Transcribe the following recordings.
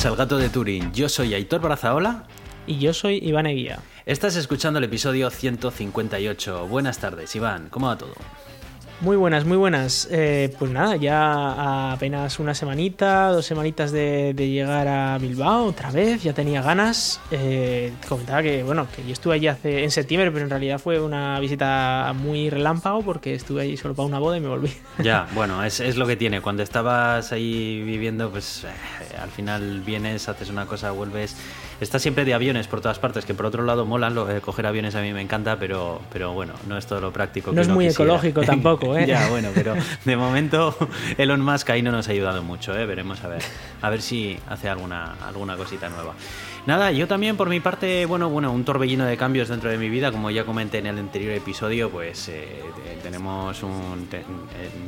Bienvenidos al Gato de Turín. Yo soy Aitor Brazaola. Y yo soy Iván Eguía. Estás escuchando el episodio 158. Buenas tardes, Iván. ¿Cómo va todo? Muy buenas, muy buenas. Eh, pues nada, ya apenas una semanita, dos semanitas de, llegar a Bilbao otra vez, ya tenía ganas. Eh, comentaba que, bueno, que yo estuve allí hace, en septiembre, pero en realidad fue una visita muy relámpago porque estuve allí solo para una boda y me volví. Ya, bueno, es, es lo que tiene. Cuando estabas ahí viviendo, pues eh, al final vienes, haces una cosa, vuelves está siempre de aviones por todas partes, que por otro lado molan, lo, eh, coger aviones a mí me encanta, pero, pero bueno, no es todo lo práctico. No es muy ecológico tampoco, ¿eh? ya, bueno, pero de momento Elon Musk ahí no nos ha ayudado mucho, ¿eh? Veremos a ver, a ver si hace alguna, alguna cosita nueva. Nada, yo también por mi parte, bueno, bueno, un torbellino de cambios dentro de mi vida, como ya comenté en el anterior episodio, pues eh, tenemos un, eh,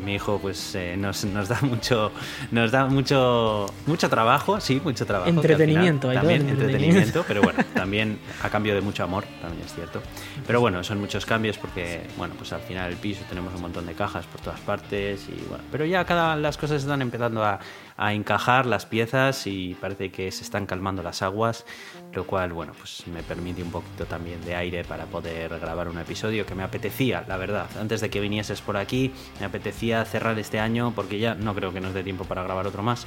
mi hijo, pues eh, nos, nos, da mucho, nos da mucho, mucho trabajo, sí, mucho trabajo. Entretenimiento, hay también entretenimiento, pero bueno, también a cambio de mucho amor, también es cierto. Pero bueno, son muchos cambios porque, bueno, pues al final el piso tenemos un montón de cajas por todas partes y bueno, pero ya cada las cosas están empezando a a encajar las piezas y parece que se están calmando las aguas, lo cual, bueno, pues me permite un poquito también de aire para poder grabar un episodio que me apetecía, la verdad. Antes de que vinieses por aquí, me apetecía cerrar este año porque ya no creo que nos dé tiempo para grabar otro más,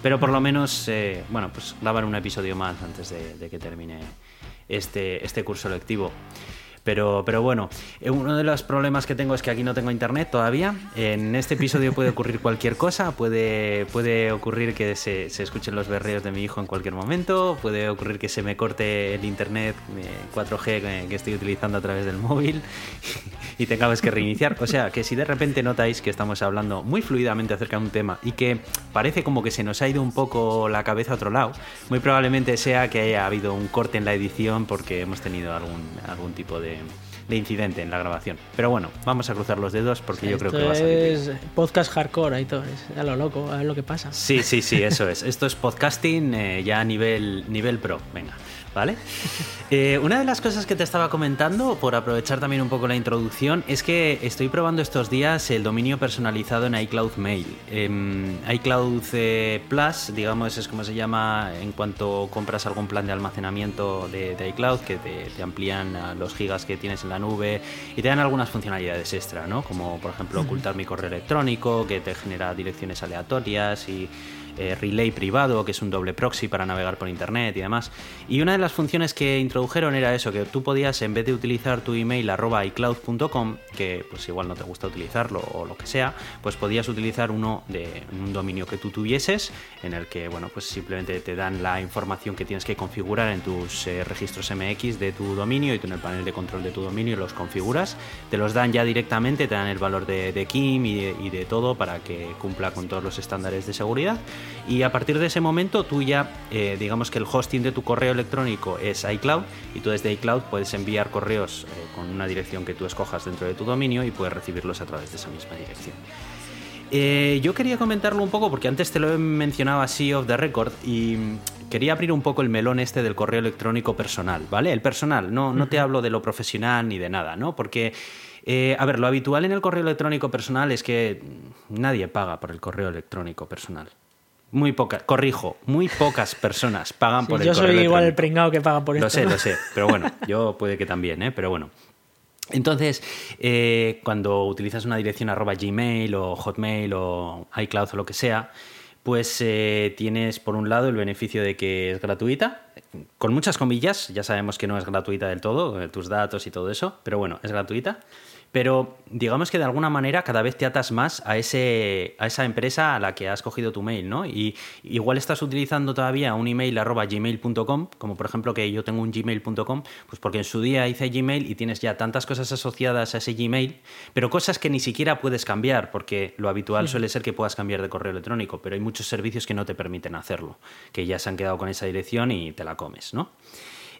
pero por lo menos, eh, bueno, pues grabar un episodio más antes de, de que termine este, este curso lectivo. Pero, pero bueno, eh, uno de los problemas que tengo es que aquí no tengo internet todavía. En este episodio puede ocurrir cualquier cosa. Puede, puede ocurrir que se, escuchen los berreos de mi hijo en cualquier momento. Puede ocurrir que se me corte el internet 4G eh, que estoy utilizando a través del móvil y tengamos que reiniciar. O sea, que si de repente notáis que estamos hablando muy fluidamente acerca de un tema y que parece como que se nos ha ido un poco la cabeza a otro lado, muy probablemente sea que haya habido un corte en la edición porque hemos tenido algún, algún tipo de de, incidente en la grabación. Pero bueno, vamos a cruzar los dedos porque yo creo que va a salir. Es podcast hardcore, ahí todo, es a lo loco, a ver lo que pasa. Sí, sí, sí, eso es. Esto es podcasting eh, ya a nivel, nivel pro. Venga. ¿Vale? Eh, una de las cosas que te estaba comentando, por aprovechar también un poco la introducción, es que estoy probando estos días el dominio personalizado en iCloud Mail. Em, iCloud eh, Plus, digamos, es como se llama en cuanto compras algún plan de almacenamiento de, iCloud, que te, amplían los gigas que tienes en la nube y te dan algunas funcionalidades extra, ¿no? Como por ejemplo ocultar mi correo electrónico, que te genera direcciones aleatorias y eh, relay privado, que es un doble proxy para navegar por internet y demás. Y una de las funciones que introdujeron era eso, que tú podías, en vez de utilizar tu email arroba iCloud.com, que pues igual no te gusta utilizarlo o lo que sea, pues podías utilizar uno de un dominio que tú tuvieses, en el que, bueno, pues simplemente te dan la información que tienes que configurar en tus eh, registros MX de tu dominio y tú en el panel de control de tu dominio los configuras, te los dan ya directamente, te dan el valor de, de KIM y de, y de todo para que cumpla con todos los estándares de seguridad y a partir de ese momento tú ya, eh, digamos que el hosting de tu correo electrónico es iCloud y tú desde iCloud puedes enviar correos eh, con una dirección que tú escojas dentro de tu dominio y puedes recibirlos a través de esa misma dirección. Eh, yo quería comentarlo un poco porque antes te lo he mencionado así off the record y quería abrir un poco el melón este del correo electrónico personal, ¿vale? El personal, no, no te hablo de lo profesional ni de nada, ¿no? Porque, a ver, lo habitual en el correo electrónico personal es que nadie paga por el correo electrónico personal. Muy pocas, corrijo, muy pocas personas pagan por el Yo soy igual el pringado que paga por lo esto. Lo sé, lo sé, pero bueno, yo puede que también, ¿eh? Pero bueno. Entonces, eh, cuando utilizas una dirección arroba Gmail o Hotmail o iCloud o lo que sea, pues eh, tienes por un lado el beneficio de que es gratuita, con muchas comillas, ya sabemos que no es gratuita del todo, eh, tus datos y todo eso, pero bueno, es gratuita pero digamos que de alguna manera cada vez te atas más a, ese, a esa empresa a la que has cogido tu mail, ¿no? Y igual estás utilizando todavía un email arroba gmail.com, como por ejemplo que yo tengo un gmail.com, pues porque en su día hice Gmail y tienes ya tantas cosas asociadas a ese Gmail, pero cosas que ni siquiera puedes cambiar, porque lo habitual suele ser que puedas cambiar de correo electrónico, pero hay muchos servicios que no te permiten hacerlo, que ya se han quedado con esa dirección y te la comes, ¿no?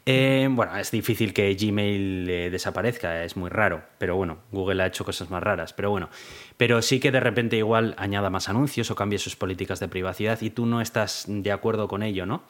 Eh, bueno, es difícil que Gmail eh, desaparezca, es muy raro, pero bueno, Google ha hecho cosas más raras, pero bueno, pero sí que de repente igual añada más anuncios o cambie sus políticas de privacidad y tú no estás de acuerdo con ello, ¿no?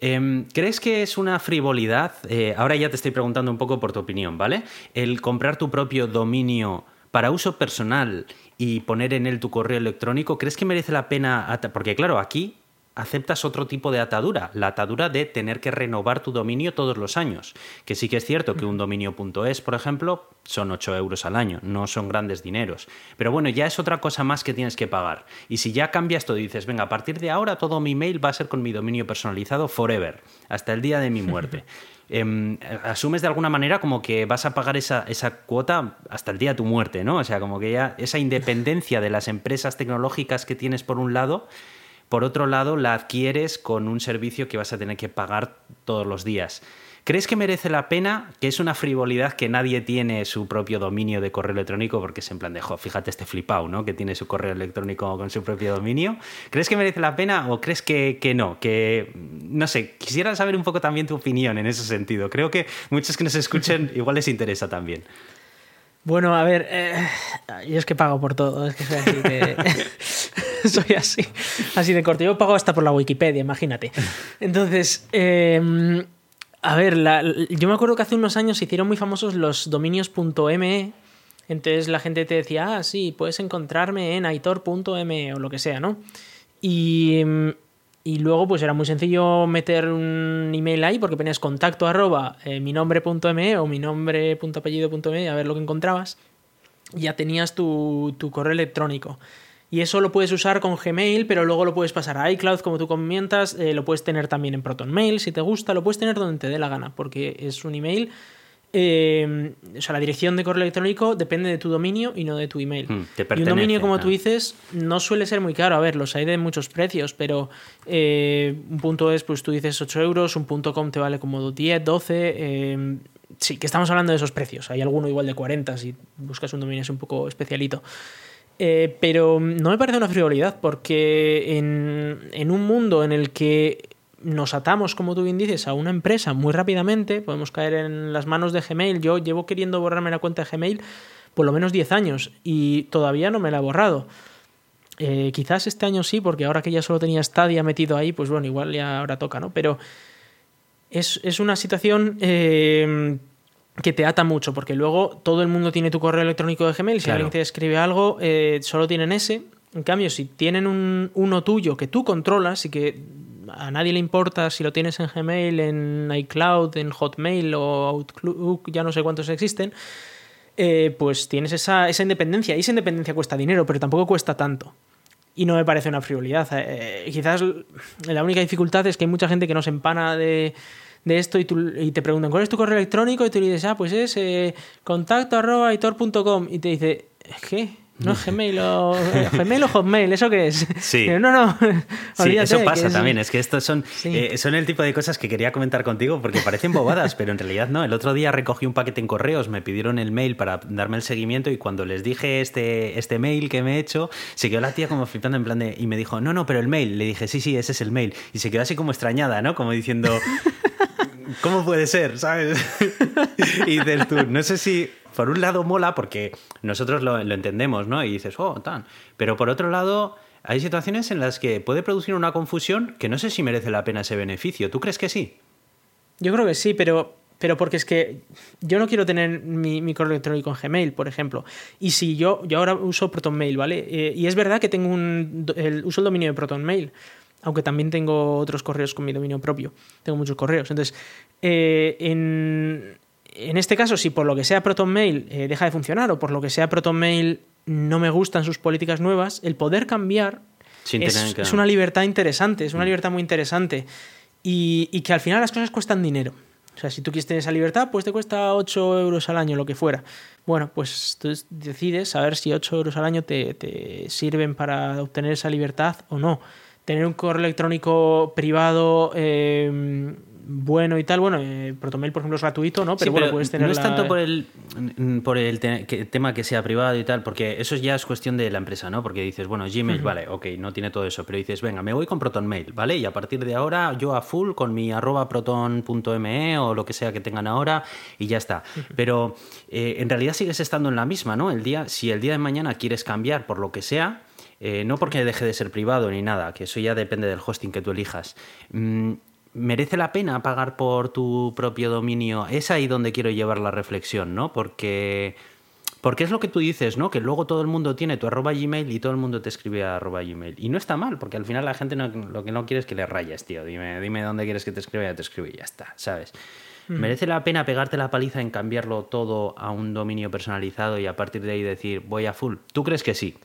Em, ¿Crees que es una frivolidad? Eh, ahora ya te estoy preguntando un poco por tu opinión, ¿vale? El comprar tu propio dominio para uso personal y poner en él tu correo electrónico, ¿crees que merece la pena? Porque claro, aquí aceptas otro tipo de atadura, la atadura de tener que renovar tu dominio todos los años. Que sí que es cierto que un dominio.es, por ejemplo, son 8 euros al año, no son grandes dineros. Pero bueno, ya es otra cosa más que tienes que pagar. Y si ya cambias todo y dices, venga, a partir de ahora todo mi mail va a ser con mi dominio personalizado forever, hasta el día de mi muerte. Em, asumes de alguna manera como que vas a pagar esa, esa, cuota hasta el día de tu muerte, ¿no? O sea, como que ya esa independencia de las empresas tecnológicas que tienes por un lado, por otro lado la adquieres con un servicio que vas a tener que pagar todos los días. ¿Crees que merece la pena? Que es una frivolidad que nadie tiene su propio dominio de correo electrónico porque es en plan de, jo, fíjate este flipao, ¿no? Que tiene su correo electrónico con su propio dominio. ¿Crees que merece la pena o crees que, no? Que, no sé, quisiera saber un poco también tu opinión en ese sentido. Creo que muchos que nos escuchen igual les interesa también. Bueno, a ver, eh, yo es que pago por todo, es que soy así. soy así, así de corto. Yo pago hasta por la Wikipedia, imagínate. Entonces, eh, a ver, yo me acuerdo que hace unos años se hicieron muy famosos los dominios.me. Entonces la gente te decía, ah, sí, puedes encontrarme en aitor.me o lo que sea, ¿no? Y, y, luego pues era muy sencillo meter un email ahí porque ponías contacto arroba eh, mi nombre.me o mi nombre.apellido.me a ver lo que encontrabas. Ya tenías tu, tu correo electrónico. Y eso lo puedes usar con Gmail, pero luego lo puedes pasar a iCloud, como tú comentas, eh, lo puedes tener también en ProtonMail, si te gusta, lo puedes tener donde te dé la gana, porque es un email. Eh, o sea, la dirección de correo electrónico depende de tu dominio y no de tu email. Hmm, y un dominio, como tú dices, no suele ser muy caro. A ver, los hay de muchos precios, pero eh, un punto es, pues tú dices 8 euros, un punto com te vale como 10, 12. sí, que estamos hablando de esos precios. Hay alguno igual de 40 si buscas un dominio es un poco especialito. Eh, pero no me parece una frivolidad, porque en, un mundo en el que nos atamos, como tú bien dices, a una empresa muy rápidamente, podemos caer en las manos de Gmail. Yo llevo queriendo borrarme la cuenta de Gmail por lo menos 10 años y todavía no me la he borrado. Eh, quizás este año sí, porque ahora que ya solo tenía Stadia metido ahí, pues bueno, igual ya ahora toca, ¿no? Pero es, una situación eh, que te ata mucho, porque luego todo el mundo tiene tu correo electrónico de Gmail, si alguien te escribe algo, eh, solo tienen ese. En cambio, si tienen un, uno tuyo que tú controlas y que a nadie le importa si lo tienes en Gmail, en iCloud, en Hotmail o Outlook, ya no sé cuántos existen, eh, pues tienes esa, esa independencia. Y esa independencia cuesta dinero, pero tampoco cuesta tanto y no me parece una frivolidad. Eh, quizás la única dificultad es que hay mucha gente que no se empana de, de esto y, te preguntan cuál es tu correo electrónico y tú le dices, ah, pues es eh, contacto arroba y te dice, ¿qué? No Gmail o, Gmail o Hotmail, ¿eso qué es? Sí. no, no. Sí, eso pasa también. Es que estos son, eh, son el tipo de cosas que quería comentar contigo porque parecen bobadas, pero en realidad no. El otro día recogí un paquete en correos, me pidieron el mail para darme el seguimiento y cuando les dije este, este mail que me he hecho, se quedó la tía como flipando en plan de. Y me dijo, no, no, pero el mail. Le dije, sí, sí, ese es el mail. Y se quedó así como extrañada, ¿no? Como diciendo. ¿Cómo puede ser? ¿Sabes? y dices tú, no sé si por un lado mola porque nosotros lo, entendemos, ¿no? Y dices, oh, tan. Pero por otro lado, hay situaciones en las que puede producir una confusión que no sé si merece la pena ese beneficio. ¿Tú crees que sí? Yo creo que sí, pero, pero porque es que yo no quiero tener mi, correo electrónico en Gmail, por ejemplo. Y si yo, yo ahora uso ProtonMail, ¿vale? Eh, y es verdad que tengo un, el, uso el dominio de ProtonMail aunque también tengo otros correos con mi dominio propio. Tengo muchos correos. Entonces, eh, en, este caso, si por lo que sea ProtonMail eh, deja de funcionar o por lo que sea ProtonMail no me gustan sus políticas nuevas, el poder cambiar es, una libertad interesante, es una mm. libertad muy interesante. Y, y, que al final las cosas cuestan dinero. O sea, si tú quieres tener esa libertad, pues te cuesta 8 euros al año, lo que fuera. Bueno, pues tú decides saber si 8 euros al año te, te sirven para obtener esa libertad o no tener un correo electrónico privado eh, bueno y tal. Bueno, eh, Protomail, por ejemplo, es gratuito, ¿no? Pero bueno, puedes tener. No es tanto por el, por el tema que sea privado y tal, porque eso ya es cuestión de la empresa, ¿no? Porque dices, bueno, Gmail, vale, ok, no tiene todo eso, pero dices, venga, me voy con ProtonMail, ¿vale? Y a partir de ahora yo a full con mi arroba proton.me o lo que sea que tengan ahora y ya está. Pero eh, en realidad sigues estando en la misma, ¿no? El día, si el día de mañana quieres cambiar por lo que sea, eh, no porque deje de ser privado ni nada, que eso ya depende del hosting que tú elijas. Mm, ¿Merece la pena pagar por tu propio dominio? Es ahí donde quiero llevar la reflexión, ¿no? Porque, Porque es lo que tú dices, ¿no? Que luego todo el mundo tiene tu arroba Gmail y todo el mundo te escribe a arroba Gmail. Y no está mal, porque al final la gente lo que no quiere es que le rayes, tío. Dime, dime dónde quieres que te escriba, ya te escribe y ya está, ¿sabes? ¿Merece la pena pegarte la paliza en cambiarlo todo a un dominio personalizado y a partir de ahí decir voy a full? ¿Tú crees que sí?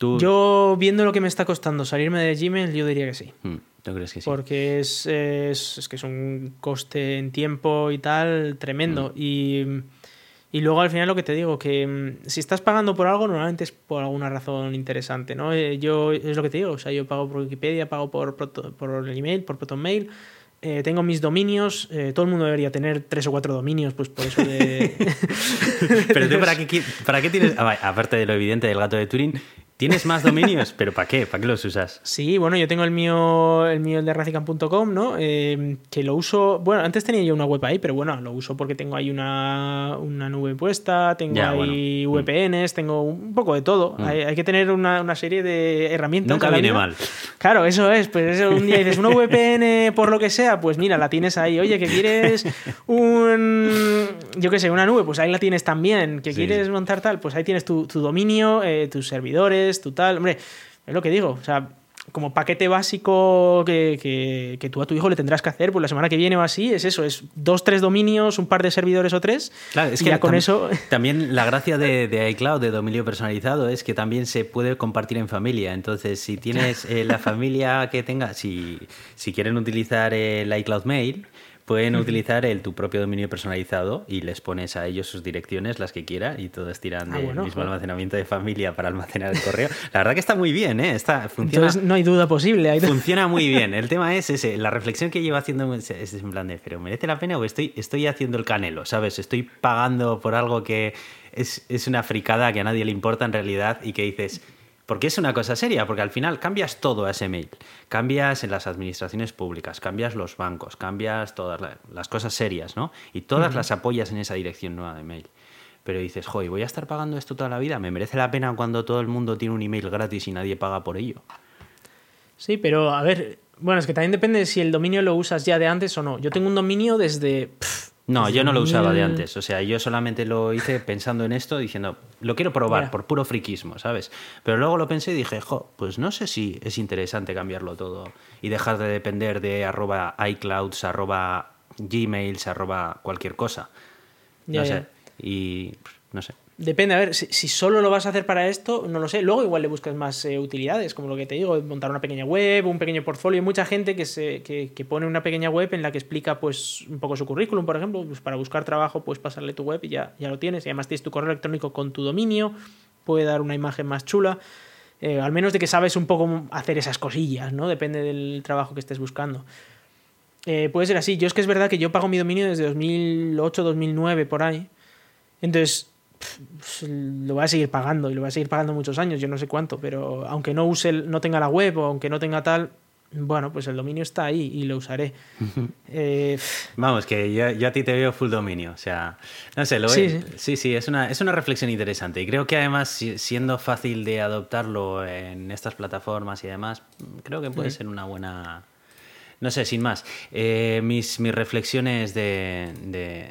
Yo, viendo lo que me está costando salirme de Gmail, yo diría que sí. Mm, ¿Tú crees que sí? Porque es, es, que es un coste en tiempo y tal tremendo. Mm. Y, y, luego al final lo que te digo, que mm, si estás pagando por algo, normalmente es por alguna razón interesante, ¿no? Eh, yo, es lo que te digo, o sea, yo pago por Wikipedia, pago por, por el email, por ProtonMail, eh, tengo mis dominios, eh, todo el mundo debería tener tres o cuatro dominios, pues por eso de... Pero tú, ¿para qué, ¿para qué tienes, aparte de lo evidente del gato de Turín, ¿Tienes más dominios? ¿Pero para qué? ¿Para qué los usas? Sí, bueno, yo tengo el mío, el mío el de racicam.com, ¿no? Eh, que lo uso. Bueno, antes tenía yo una web ahí, pero bueno, lo uso porque tengo ahí una, una nube puesta, tengo ahí mm. VPNs, tengo un poco de todo. Mm. Hay, que tener una, una, serie de herramientas. Nunca viene mal. Claro, eso es. Pues eso, un día dices, una VPN por lo que sea, pues mira, la tienes ahí. Oye, que quieres un. Yo qué sé, una nube, pues ahí la tienes también. Que quieres montar tal, pues ahí tienes tu, tu dominio, eh, tus servidores tu tal. Hombre, es lo que digo. O sea, como paquete básico que, que, tú a tu hijo le tendrás que hacer, pues la semana que viene o así, es eso, es dos, tres dominios, un par de servidores o tres. Claro, es que ya con eso. También la gracia de, iCloud, de dominio personalizado, es que también se puede compartir en familia. Entonces, si tienes eh, la familia que tenga, si, si quieren utilizar el iCloud Mail, pueden utilizar el, tu propio dominio personalizado y les pones a ellos sus direcciones, las que quieran, y todos tiran ah, del mismo almacenamiento de familia para almacenar el correo. La verdad que está muy bien, ¿eh? Está, funciona, Entonces no hay duda posible. Funciona muy bien. El tema es ese, la reflexión que llevo haciendo es en plan de, pero ¿merece la pena o estoy, estoy haciendo el canelo? ¿Sabes? Estoy pagando por algo que es, es una fricada que a nadie le importa en realidad y que dices porque es una cosa seria, porque al final cambias todo a ese mail. Cambias en las administraciones públicas, cambias los bancos, cambias todas las cosas serias, ¿no? Y todas las apoyas en esa dirección nueva de mail. Pero dices, joder, ¿voy a estar pagando esto toda la vida? ¿Me merece la pena cuando todo el mundo tiene un email gratis y nadie paga por ello? Sí, pero a ver, bueno, es que también depende de si el dominio lo usas ya de antes o no. Yo tengo un dominio desde... No, yo no lo usaba de antes. O sea, yo solamente lo hice pensando en esto, diciendo, lo quiero probar por puro friquismo, ¿sabes? Pero luego lo pensé y dije, jo, pues no sé si es interesante cambiarlo todo y dejar de depender de arroba iClouds, arroba Gmails, arroba cualquier cosa. no sé. Y no sé. Depende, a ver, si, solo lo vas a hacer para esto, no lo sé. Luego igual le buscas más eh, utilidades, como lo que te digo, montar una pequeña web, un pequeño portfolio. Hay mucha gente que, se, que, pone una pequeña web en la que explica pues un poco su currículum, por ejemplo. Pues para buscar trabajo, puedes pasarle tu web y ya, ya lo tienes. Y además tienes tu correo electrónico con tu dominio, puede dar una imagen más chula. Eh, al menos de que sabes un poco hacer esas cosillas, ¿no? Depende del trabajo que estés buscando. Eh, puede ser así. Yo es que es verdad que yo pago mi dominio desde 2008, 2009, por ahí. Entonces, lo voy a seguir pagando y lo voy a seguir pagando muchos años, yo no sé cuánto, pero aunque no use, no tenga la web o aunque no tenga tal, bueno, pues el dominio está ahí y lo usaré. Eh, Vamos, que yo, a ti te veo full dominio. O sea, no sé, lo sí, sí, sí, es, una, es una reflexión interesante. Y creo que además, siendo fácil de adoptarlo en estas plataformas y demás, creo que puede ser una buena, no sé, sin más. Eh, mis, mis reflexiones de, de,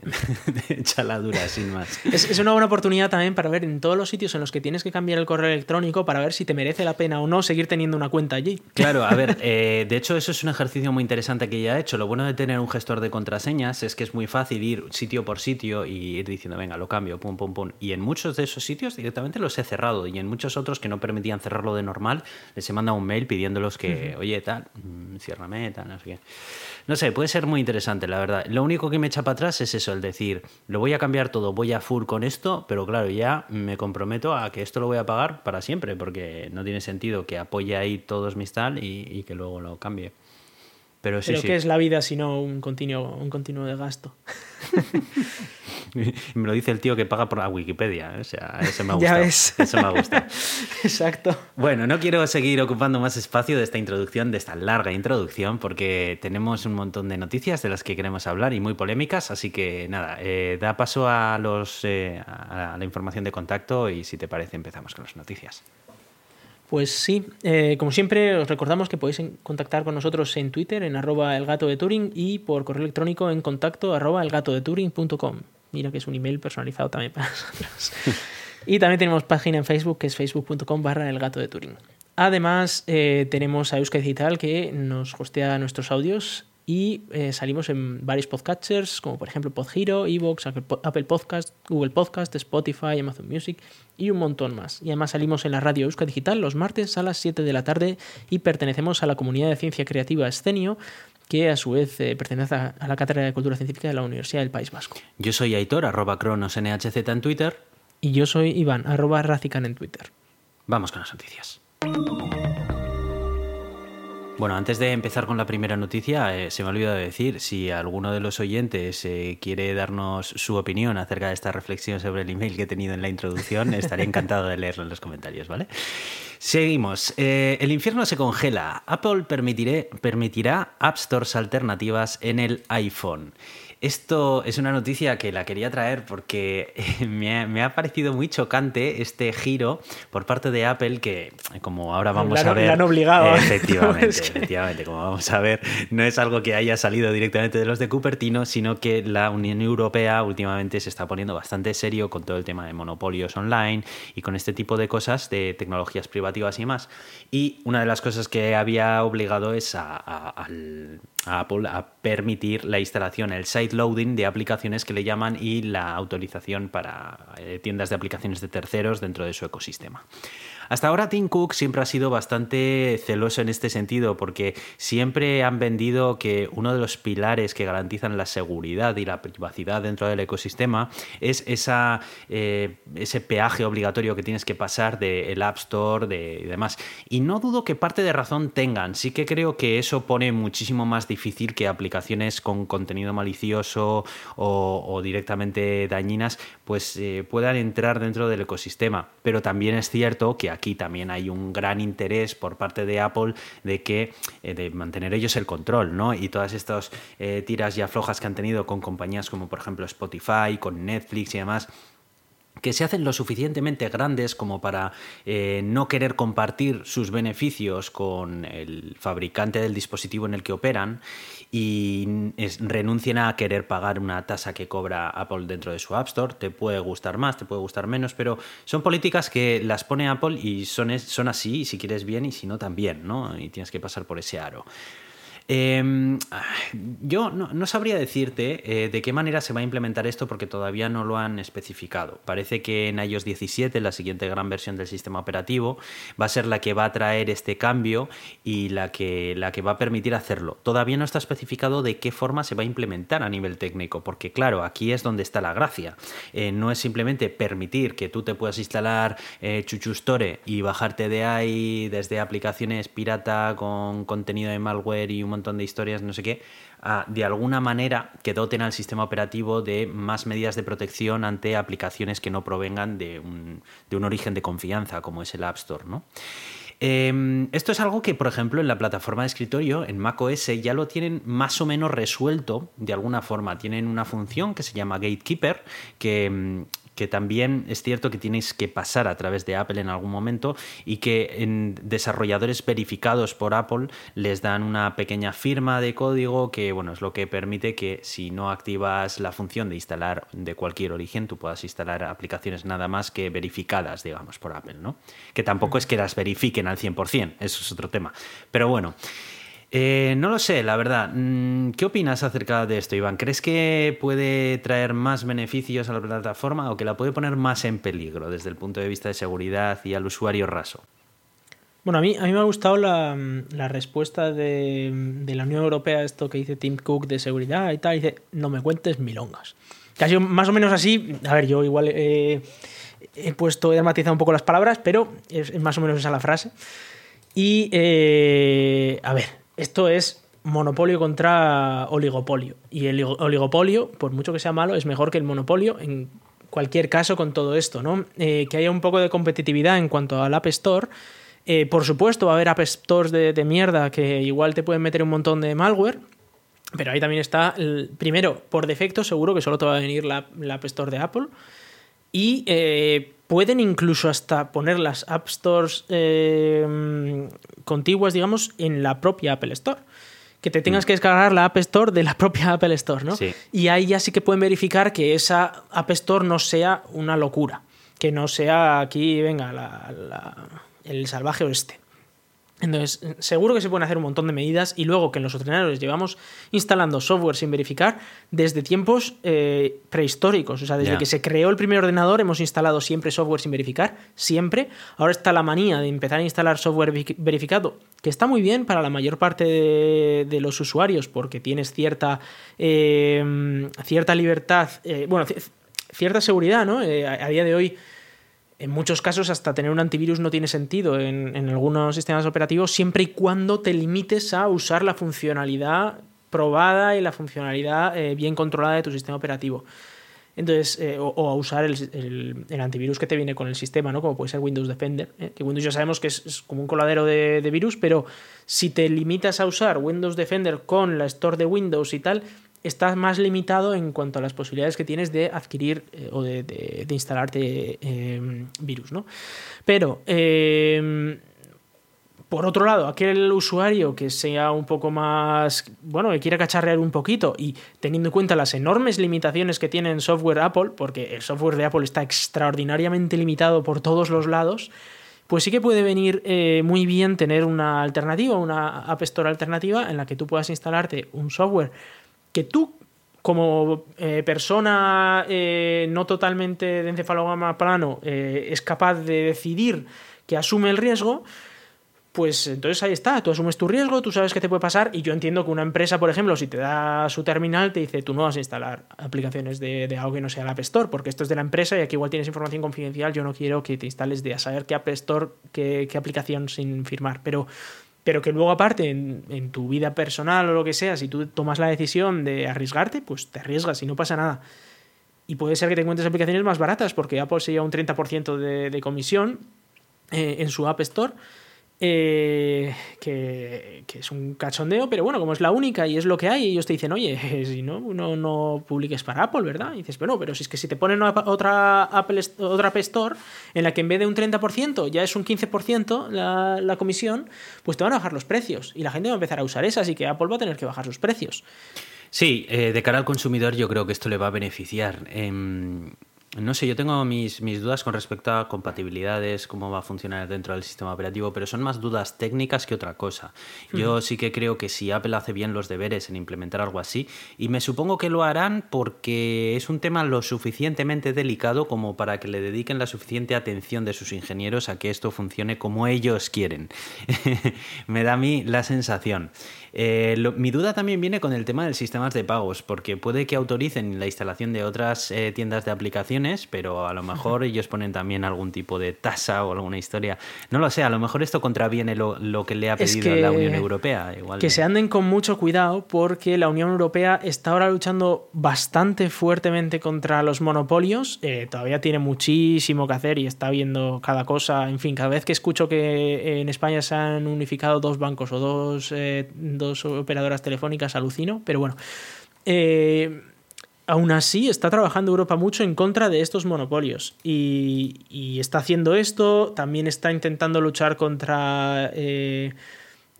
chaladura, sin más. Es, una buena oportunidad también para ver en todos los sitios en los que tienes que cambiar el correo electrónico para ver si te merece la pena o no seguir teniendo una cuenta allí. Claro, a ver, eh, de hecho eso es un ejercicio muy interesante que ya he hecho. Lo bueno de tener un gestor de contraseñas es que es muy fácil ir sitio por sitio y ir diciendo, venga, lo cambio, pum, pum, pum. Y en muchos de esos sitios directamente los he cerrado y en muchos otros que no permitían cerrarlo de normal, les he mandado un mail pidiéndolos que, oye, tal, mm, ciérrame, tal, no sé, puede ser muy interesante, la verdad. Lo único que me echa para atrás es eso, el decir, lo voy a cambiar todo, voy a full con esto, pero claro, ya me comprometo a que esto lo voy a pagar para siempre, porque no tiene sentido que apoye ahí todos mis tal y, que luego lo cambie. Pero sí, ¿qué es la vida sino un continuo, un continuo de gasto? me lo dice el tío que paga por la Wikipedia. ¿eh? O sea, eso me ha gustado. Eso me gusta. Exacto. Bueno, no quiero seguir ocupando más espacio de esta introducción, de esta larga introducción, porque tenemos un montón de noticias de las que queremos hablar y muy polémicas. Así que nada, eh, da paso a, los, eh, a la información de contacto y si te parece empezamos con las noticias. Pues sí, como siempre os recordamos que podéis contactar con nosotros en Twitter en arroba elgato de Turing y por correo electrónico en contacto arroba elgatodeturing.com. Mira que es un email personalizado también para nosotros. Y también tenemos página en Facebook que es facebook.com barra el gato de Turing. Además, eh, tenemos a Euska Digital que nos hostea nuestros audios y eh, salimos en varios podcatchers como por ejemplo PodHero, Evox, Apple Podcast, Google Podcast, Spotify, Amazon Music y un montón más. Y además salimos en la radio Euska Digital los martes a las 7 de la tarde y pertenecemos a la comunidad de ciencia creativa Escenio que a su vez eh, pertenece a, la Cátedra de Cultura Científica de la Universidad del País Vasco. Yo soy Aitor, arroba cronosnhz en Twitter. Y yo soy Iván, arroba Racican en Twitter. Vamos con las noticias. Bueno, antes de empezar con la primera noticia, eh, se me ha olvidado decir, si alguno de los oyentes eh, quiere darnos su opinión acerca de esta reflexión sobre el email que he tenido en la introducción, estaré encantado de leerlo en los comentarios, ¿vale? Seguimos. Eh, el infierno se congela. Apple permitirá App Stores alternativas en el iPhone. Esto es una noticia que la quería traer porque me ha, parecido muy chocante este giro por parte de Apple que, como ahora vamos a ver... La han obligado. Efectivamente, efectivamente, como vamos a ver, no es algo que haya salido directamente de los de Cupertino, sino que la Unión Europea últimamente se está poniendo bastante serio con todo el tema de monopolios online y con este tipo de cosas, de tecnologías privativas y más. Y una de las cosas que había obligado es a, al a Apple a permitir la instalación, el site loading de aplicaciones que le llaman y la autorización para eh, tiendas de aplicaciones de terceros dentro de su ecosistema. Hasta ahora Tim Cook siempre ha sido bastante celoso en este sentido porque siempre han vendido que uno de los pilares que garantizan la seguridad y la privacidad dentro del ecosistema es eh, ese peaje obligatorio que tienes que pasar del App Store de, y demás. Y no dudo que parte de razón tengan, sí que creo que eso pone muchísimo más difícil que aplicaciones con contenido malicioso o, directamente dañinas pues eh, puedan entrar dentro del ecosistema. Pero también es cierto que aquí también hay un gran interés por parte de Apple de que eh, de mantener ellos el control, ¿no? Y todas estas eh, tiras y aflojas que han tenido con compañías como por ejemplo Spotify, con Netflix y demás que se hacen lo suficientemente grandes como para no querer compartir sus beneficios con el fabricante del dispositivo en el que operan y renuncien a querer pagar una tasa que cobra Apple dentro de su App Store. Te puede gustar más, te puede gustar menos, pero son políticas que las pone Apple y son, son así, y si quieres bien y si no también, ¿no? Y tienes que pasar por ese aro. Em, yo no, sabría decirte eh, de qué manera se va a implementar esto porque todavía no lo han especificado. Parece que en iOS 17, la siguiente gran versión del sistema operativo, va a ser la que va a traer este cambio y la que, la que va a permitir hacerlo. Todavía no está especificado de qué forma se va a implementar a nivel técnico, porque claro, aquí es donde está la gracia. Eh, no es simplemente permitir que tú te puedas instalar eh, Chuchustore y bajarte de ahí desde aplicaciones pirata con contenido de malware y un montón de historias, no sé qué, de alguna manera que doten al sistema operativo de más medidas de protección ante aplicaciones que no provengan de un, de un origen de confianza, como es el App Store, ¿no? Em, esto es algo que, por ejemplo, en la plataforma de escritorio, en macOS, ya lo tienen más o menos resuelto de alguna forma. Tienen una función que se llama Gatekeeper, que em, que también es cierto que tienes que pasar a través de Apple en algún momento y que en desarrolladores verificados por Apple les dan una pequeña firma de código que bueno, es lo que permite que si no activas la función de instalar de cualquier origen, tú puedas instalar aplicaciones nada más que verificadas, digamos, por Apple, ¿no? Que tampoco es que las verifiquen al 100%, eso es otro tema. Pero bueno, eh, no lo sé, la verdad. Mm, ¿Qué opinas acerca de esto, Iván? ¿Crees que puede traer más beneficios a la plataforma o que la puede poner más en peligro desde el punto de vista de seguridad y al usuario raso? Bueno, a mí, a mí me ha gustado la, respuesta de, la Unión Europea a esto que dice Tim Cook de seguridad y tal. Dice, no me cuentes milongas. Casi más o menos así. A ver, yo igual he puesto, he matizado un poco las palabras, pero es, más o menos esa la frase. Y, eh, a ver, esto es monopolio contra oligopolio. Y el oligopolio, por mucho que sea malo, es mejor que el monopolio en cualquier caso con todo esto, ¿no? Eh, que haya un poco de competitividad en cuanto al App Store. Eh, por supuesto, va a haber App Stores de, mierda que igual te pueden meter un montón de malware. Pero ahí también está, el, primero, por defecto, seguro que solo te va a venir la, App Store de Apple. Y eh, pueden incluso hasta poner las App Stores eh, contiguas, digamos, en la propia Apple Store. Que te tengas mm. que descargar la App Store de la propia Apple Store, ¿no? Y ahí ya sí que pueden verificar que esa App Store no sea una locura. que no sea aquí, venga, el salvaje oeste. Entonces, seguro que se pueden hacer un montón de medidas y luego que en los ordenadores llevamos instalando software sin verificar desde tiempos eh, prehistóricos. O sea, desde que se creó el primer ordenador hemos instalado siempre software sin verificar, siempre. Ahora está la manía de empezar a instalar software verificado, que está muy bien para la mayor parte de, los usuarios porque tienes cierta, eh, cierta libertad, eh, bueno, cierta seguridad, ¿no? a día de hoy en muchos casos hasta tener un antivirus no tiene sentido en, algunos sistemas operativos siempre y cuando te limites a usar la funcionalidad probada y la funcionalidad eh, bien controlada de tu sistema operativo. Entonces, eh, o, a usar el, antivirus que te viene con el sistema, ¿no? Como puede ser Windows Defender, ¿eh? que Windows ya sabemos que es, como un coladero de, de, virus, pero si te limitas a usar Windows Defender con la Store de Windows y tal, estás más limitado en cuanto a las posibilidades que tienes de adquirir eh, o de, instalarte eh, virus, ¿no? Pero, eh, por otro lado, aquel usuario que sea un poco más, bueno, que quiera cacharrear un poquito y teniendo en cuenta las enormes limitaciones que tiene en software Apple, porque el software de Apple está extraordinariamente limitado por todos los lados, pues sí que puede venir muy bien tener una alternativa, una App Store alternativa en la que tú puedas instalarte un software que tú como eh, persona eh, no totalmente de encefalograma plano eh, es capaz de decidir que asume el riesgo, pues entonces ahí está, tú asumes tu riesgo, tú sabes qué te puede pasar y yo entiendo que una empresa, por ejemplo, si te da su terminal, te dice tú no vas a instalar aplicaciones de, algo que no sea el App Store, porque esto es de la empresa y aquí igual tienes información confidencial, yo no quiero que te instales de a saber qué App Store, qué, qué aplicación sin firmar, pero pero que luego aparte en, tu vida personal o lo que sea, si tú tomas la decisión de arriesgarte, pues te arriesgas y no pasa nada. Y puede ser que te encuentres aplicaciones más baratas porque Apple se lleva un 30% de, comisión eh, en su App Store eh, que, es un cachondeo, pero bueno, como es la única y es lo que hay, ellos te dicen, oye, si no, no, no publiques para Apple, ¿verdad? Y dices, bueno, pero si es que si te ponen otra, Apple, otra Store en la que en vez de un 30% ya es un 15% la, la comisión, pues te van a bajar los precios y la gente va a empezar a usar esa, así que Apple va a tener que bajar sus precios. Sí, eh, de cara al consumidor yo creo que esto le va a beneficiar. Em, no sé, yo tengo mis, mis, dudas con respecto a compatibilidades, cómo va a funcionar dentro del sistema operativo, pero son más dudas técnicas que otra cosa. Yo sí que creo que si Apple hace bien los deberes en implementar algo así, y me supongo que lo harán porque es un tema lo suficientemente delicado como para que le dediquen la suficiente atención de sus ingenieros a que esto funcione como ellos quieren. me da a mí la sensación. Eh, mi duda también viene con el tema del sistema de pagos, porque puede que autoricen la instalación de otras eh, tiendas de aplicaciones, pero a lo mejor ellos ponen también algún tipo de tasa o alguna historia. No lo sé, a lo mejor esto contraviene lo, que le ha pedido la Unión Europea. Igual que se anden con mucho cuidado porque la Unión Europea está ahora luchando bastante fuertemente contra los monopolios. Eh, todavía tiene muchísimo que hacer y está viendo cada cosa. En fin, cada vez que escucho que en España se han unificado dos bancos o dos operadoras telefónicas, alucino, pero bueno. Eh, aún así, está trabajando Europa mucho en contra de estos monopolios. Y, está haciendo esto, también está intentando luchar contra. Eh,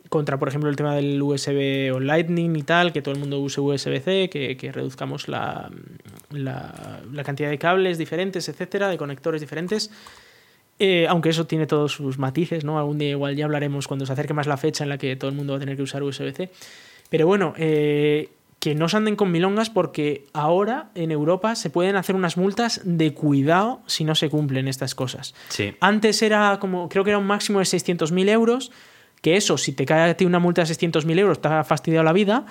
contra, por ejemplo, el tema del USB o Lightning y tal, que todo el mundo use USB-C, que, reduzcamos la, la, la, cantidad de cables diferentes, etcétera, de conectores diferentes. Eh, aunque eso tiene todos sus matices, ¿no? Algún día igual ya hablaremos cuando se acerque más la fecha en la que todo el mundo va a tener que usar USB-C. Pero bueno, eh, que no se anden con milongas porque ahora en Europa se pueden hacer unas multas de cuidado si no se cumplen estas cosas. Sí. Antes era como, creo que era un máximo de 600.000 euros, que eso, si te cae a ti una multa de 600.000 euros, te ha fastidiado la vida.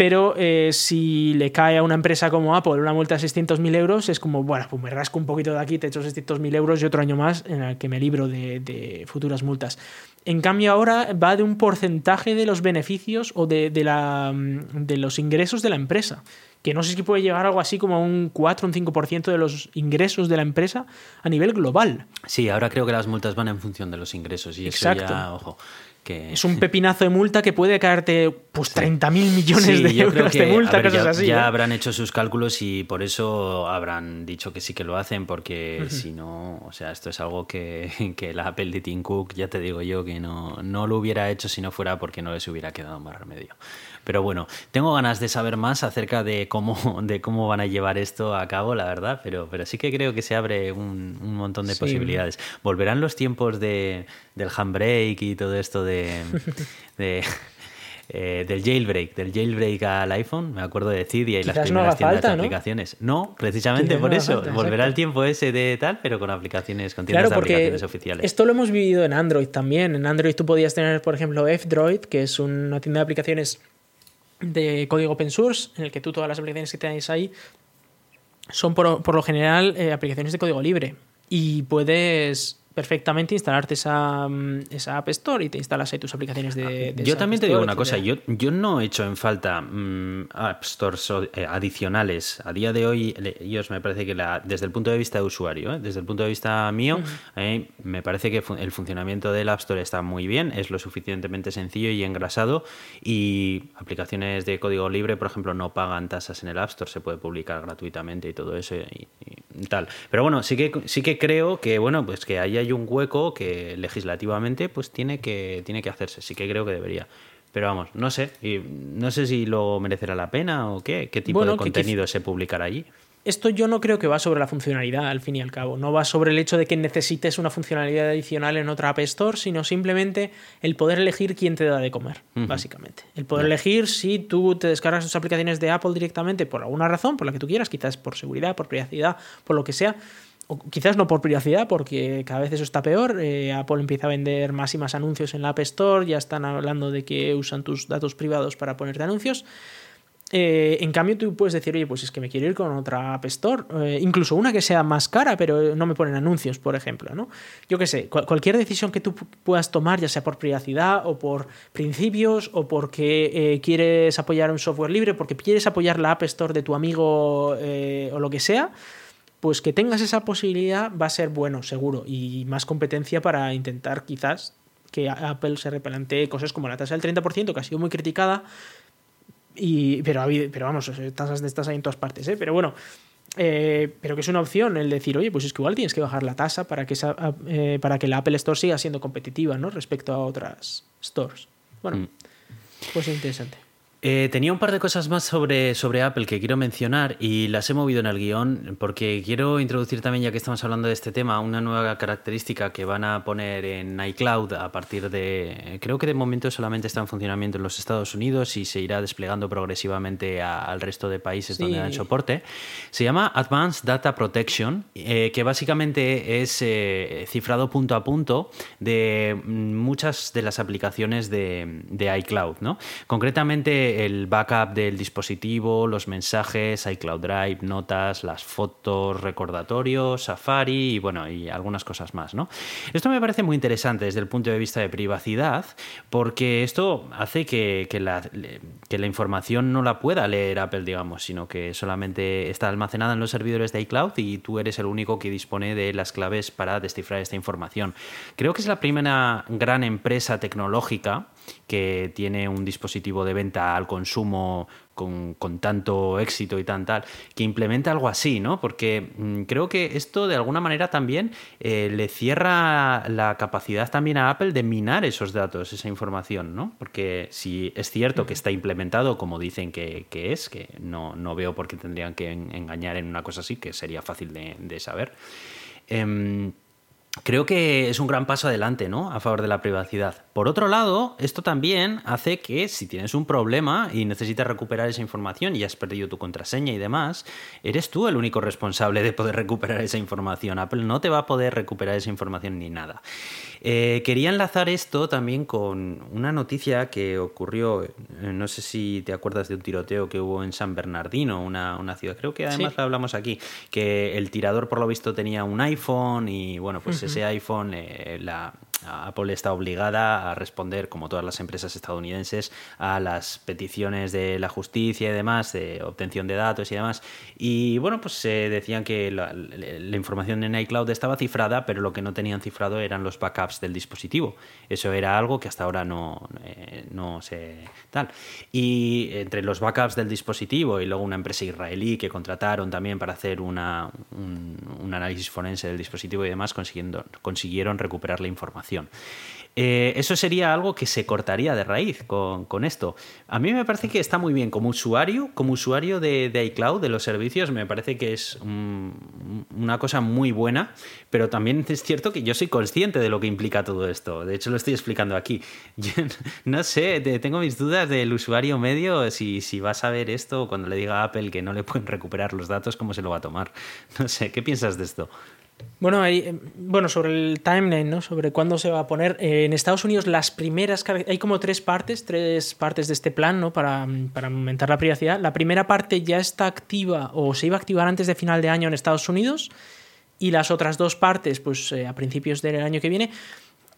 Pero eh, si le cae a una empresa como Apple una multa de 600.000 euros, es como, bueno, pues me rasco un poquito de aquí, te echo 600.000 euros y otro año más en el que me libro de, futuras multas. En cambio, ahora va de un porcentaje de los beneficios o de, la, de los ingresos de la empresa. Que no sé si puede llegar algo así como a un 4 o un 5% de los ingresos de la empresa a nivel global. Sí, ahora creo que las multas van en función de los ingresos y Exacto. eso ya, ojo que... Es un pepinazo de multa que puede caerte pues 30.000 millones de euros de multa, cosas ya, así. Ya ¿eh? habrán hecho sus cálculos y por eso habrán dicho que sí que lo hacen, porque si no, o sea, esto es algo que, que la Apple de Tim Cook, ya te digo yo, que no, no lo hubiera hecho si no fuera porque no les hubiera quedado más remedio. Pero bueno, tengo ganas de saber más acerca de cómo, de cómo van a llevar esto a cabo, la verdad, pero, pero sí que creo que se abre un, un montón de Sí. posibilidades. ¿Volverán los tiempos de, del handbrake y todo esto de, de- eh, del jailbreak, del jailbreak al iPhone? Me acuerdo de Cydia y las Quizás no primeras tiendas falta, de aplicaciones. No, precisamente Quizás por no eso. falta, Volverá el tiempo ese de tal, pero con aplicaciones, con tiendas Claro, de aplicaciones oficiales. esto lo hemos vivido en Android también. En Android tú podías tener, por ejemplo, F-Droid, que es una tienda de aplicaciones de código open source, en el que tú todas las aplicaciones que tenéis ahí son por, por lo general eh, aplicaciones de código libre. Y puedes perfectamente instalarte esa, mm, esa App Store y te instalas ahí tus aplicaciones de... de Yo también te digo una cosa, yo, yo no he hecho en falta mm, App Stores eh, adicionales. A día de hoy, ellos me parece que la- desde el punto de vista de usuario, ¿eh? desde el punto de vista mío, eh, me parece que el funcionamiento del App Store está muy bien, es lo suficientemente sencillo y engrasado y aplicaciones de código libre, por ejemplo, no pagan tasas en el App Store, se puede publicar gratuitamente y todo eso y, y tal. Pero bueno, sí que, sí que creo que, bueno, pues que ahí hay un hueco que legislativamente pues tiene que, tiene que hacerse. Sí que creo que debería. Pero vamos, no sé. Y no sé si lo merecerá la pena o qué. ¿Qué tipo Bueno, de que contenido se publicará allí? Esto yo no creo que va sobre la funcionalidad, al fin y al cabo. No va sobre el hecho de que necesites una funcionalidad adicional en otra App Store, sino simplemente el poder elegir quién te da de comer, básicamente. El poder elegir si tú te descargas tus aplicaciones de Apple directamente por alguna razón, por la que tú quieras, quizás por seguridad, por privacidad, por lo que sea. O quizás no por privacidad, porque cada vez eso está peor. Eh, Apple empieza a vender más y más anuncios en la App Store, ya están hablando de que usan tus datos privados para ponerte anuncios. Eh, en cambio, tú puedes decir, oye, pues es que me quiero ir con otra App Store, eh, incluso una que sea más cara, pero no me ponen anuncios, por ejemplo, ¿no? Yo qué sé, cual- cualquier decisión que tú pu- puedas tomar, ya sea por privacidad o por principios o porque eh, quieres apoyar un software libre, porque quieres apoyar la App Store de tu amigo o lo que sea, pues que tengas esa posibilidad va a ser bueno, seguro, y más competencia para intentar quizás que Apple se replantee cosas como la tasa del 30%, que ha sido muy criticada, y, pero, pero vamos, tasas de estas hay en todas partes, ¿eh? Pero bueno, eh, pero que es una opción el decir, oye, pues es que igual tienes que bajar la tasa para que, esa, eh, para que la Apple Store siga siendo competitiva, ¿no? Respecto a otras stores. Bueno, Mm. pues es interesante. Eh, tenía un par de cosas más sobre, sobre Apple que quiero mencionar y las he movido en el guion porque quiero introducir también, ya que estamos hablando de este tema, una nueva característica que van a poner en iCloud a partir de... Creo que de momento solamente está en funcionamiento en los Estados Unidos y se irá desplegando progresivamente a- al resto de países Sí. donde dan soporte. Se llama Advanced Data Protection, eh, que básicamente es eh, cifrado punto a punto de mm, muchas de las aplicaciones de, de iCloud. ¿no? Concretamente el backup del dispositivo, los mensajes, iCloud Drive, notas, las fotos, recordatorios, Safari y bueno, y algunas cosas más. ¿no? Esto me parece muy interesante desde el punto de vista de privacidad, porque esto hace que, la, que la información no la pueda leer Apple, digamos, sino que solamente está almacenada en los servidores de iCloud y tú eres el único que dispone de las claves para descifrar esta información. Creo que es la primera gran empresa tecnológica que tiene un dispositivo de venta al consumo con, con tanto éxito y tan tal, que implementa algo así, ¿no? Porque mm, creo que esto de alguna manera también eh, le cierra la capacidad también a Apple de minar esos datos, esa información, ¿no? Porque si es cierto que está implementado como dicen que, que es, que no, no veo por qué tendrían que en- engañar en una cosa así, que sería fácil de, de saber. Em, Creo que es un gran paso adelante, ¿no? A favor de la privacidad. Por otro lado, esto también hace que si tienes un problema y necesitas recuperar esa información y has perdido tu contraseña y demás, eres tú el único responsable de poder recuperar esa información. Apple no te va a poder recuperar esa información ni nada. Eh, quería enlazar esto también con una noticia que ocurrió, eh, no sé si te acuerdas de un tiroteo que hubo en San Bernardino, una, una ciudad, creo que además Sí. lo hablamos aquí, que el tirador por lo visto tenía un iPhone y bueno, pues ese iPhone, eh, la, Apple está obligada a responder, como todas las empresas estadounidenses, a las peticiones de la justicia y demás, de obtención de datos y demás. Y bueno, pues se decían que la, información en iCloud estaba cifrada, pero lo que no tenían cifrado eran los backups del dispositivo. Eso era algo que hasta ahora no, eh, no se tal. Y entre los backups del dispositivo y luego una empresa israelí que contrataron también para hacer una, un, un análisis forense del dispositivo y demás, consiguiendo, consiguieron recuperar la información. Eh, eso sería algo que se cortaría de raíz con, esto. A mí me parece que está muy bien como usuario, como usuario de, iCloud, de los servicios, me parece que es una cosa muy buena, pero también es cierto que yo soy consciente de lo que implica todo esto. De hecho, lo estoy explicando aquí. no sé, tengo mis dudas del usuario medio, si, si va a saber esto cuando le diga a Apple que no le pueden recuperar los datos, cómo se lo va a tomar. No sé, ¿qué piensas de esto? Bueno, eh, bueno, sobre el timeline, ¿no? Sobre cuándo se va a poner. Eh, en Estados Unidos las primeras hay como tres partes, tres partes de este plan, ¿no? Para, para, aumentar la privacidad. La primera parte ya está activa o se iba a activar antes de final de año en Estados Unidos y las otras dos partes, pues eh, a principios del año que viene.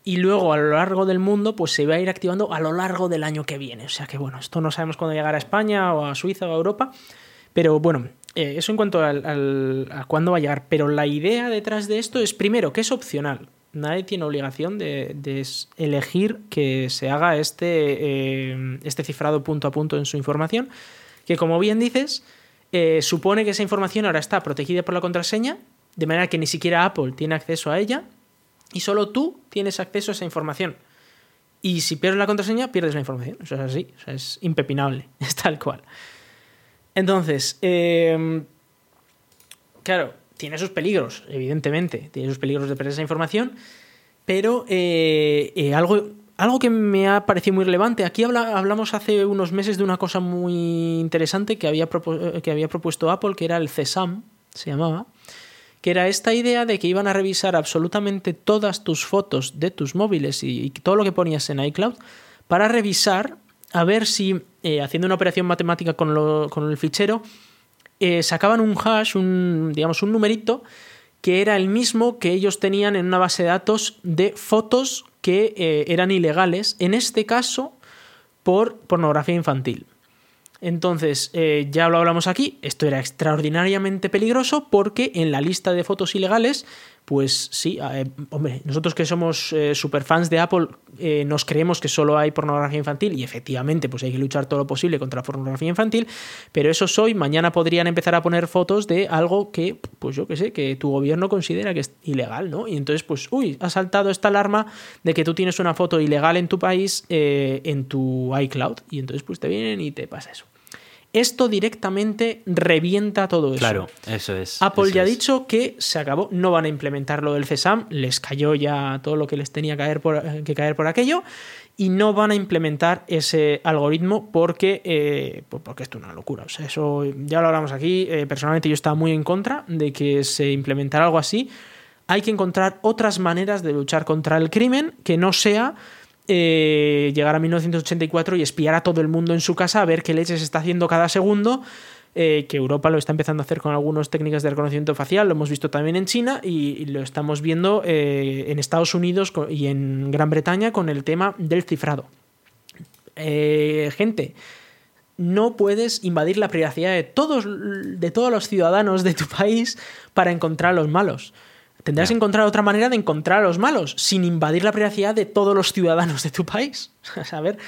Y luego a lo largo del mundo, pues se va a ir activando a lo largo del año que viene. O sea que bueno, esto no sabemos cuándo llegará a España o a Suiza o a Europa. Pero bueno, eh, eso en cuanto a cuándo va a llegar. Pero la idea detrás de esto es, primero, que es opcional. Nadie tiene obligación de, elegir que se haga este, eh, este cifrado punto a punto en su información. Que como bien dices, eh, supone que esa información ahora está protegida por la contraseña, de manera que ni siquiera Apple tiene acceso a ella y solo tú tienes acceso a esa información. Y si pierdes la contraseña, pierdes la información. Eso es así, es impepinable, es tal cual. Entonces, em, claro, tiene sus peligros, evidentemente, tiene sus peligros de perder esa información, pero eh, eh, algo, algo que me ha parecido muy relevante, aquí hablamos hace unos meses de una cosa muy interesante que había, que había propuesto Apple, que era el CESAM, se llamaba, que era esta idea de que iban a revisar absolutamente todas tus fotos de tus móviles y todo lo que ponías en iCloud para revisar a ver si, eh, haciendo una operación matemática con, el fichero, eh, sacaban un hash, un, digamos, un numerito, que era el mismo que ellos tenían en una base de datos de fotos que eh, eran ilegales, en este caso por pornografía infantil. Entonces, ya lo hablamos aquí, esto era extraordinariamente peligroso porque en la lista de fotos ilegales pues sí, eh, hombre, nosotros que somos eh, super fans de Apple eh, nos creemos que solo hay pornografía infantil y efectivamente pues hay que luchar todo lo posible contra la pornografía infantil, pero eso soy, mañana podrían empezar a poner fotos de algo que, pues yo qué sé, que tu gobierno considera que es ilegal, ¿no? Y entonces pues, uy, ha saltado esta alarma de que tú tienes una foto ilegal en tu país en tu iCloud y entonces pues te vienen y te pasa eso. Esto directamente revienta todo eso. Claro, eso es. Apple ya ha dicho que se acabó, no van a implementar lo del CESAM, les cayó ya todo lo que les tenía que caer por, que caer por aquello y no van a implementar ese algoritmo porque, eh, pues porque esto es una locura. O sea, eso ya lo hablamos aquí. Eh, personalmente yo estaba muy en contra de que se implementara algo así. Hay que encontrar otras maneras de luchar contra el crimen que no sea eh, llegar a 1984 y espiar a todo el mundo en su casa a ver qué leche se está haciendo cada segundo. Eh, que Europa lo está empezando a hacer con algunas técnicas de reconocimiento facial, lo hemos visto también en China y, lo estamos viendo eh, en Estados Unidos y en Gran Bretaña con el tema del cifrado. gente, no puedes invadir la privacidad de todos, de todos los ciudadanos de tu país para encontrar a los malos. Tendrás que encontrar otra manera de encontrar a los malos, sin invadir la privacidad de todos los ciudadanos de tu país. A ver,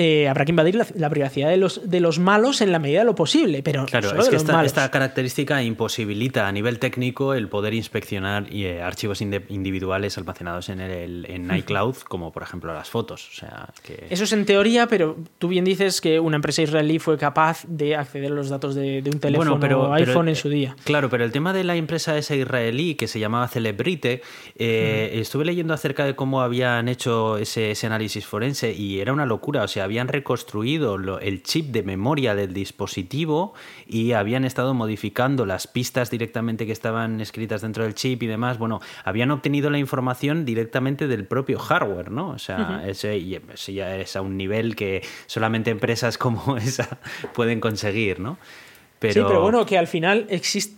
eh, habrá que invadir la, privacidad de los, de los malos en la medida de lo posible. Pero claro, es que esta, característica imposibilita a nivel técnico el poder inspeccionar eh, archivos individuales almacenados en, el, en iCloud, como por ejemplo las fotos. O sea, que... Eso es en teoría, pero tú bien dices que una empresa israelí fue capaz de acceder a los datos de, un teléfono pero, iPhone en su día. Claro, pero el tema de la empresa esa israelí que se llamaba Celebrite, eh, estuve leyendo acerca de cómo habían hecho ese, ese análisis forense y era una locura. O sea, habían reconstruido el chip de memoria del dispositivo y habían estado modificando las pistas directamente que estaban escritas dentro del chip y demás. Bueno, habían obtenido la información directamente del propio hardware, ¿no? O sea, ese, ya es a un nivel que solamente empresas como esa pueden conseguir, ¿no? Pero... Sí, pero bueno, que al final existe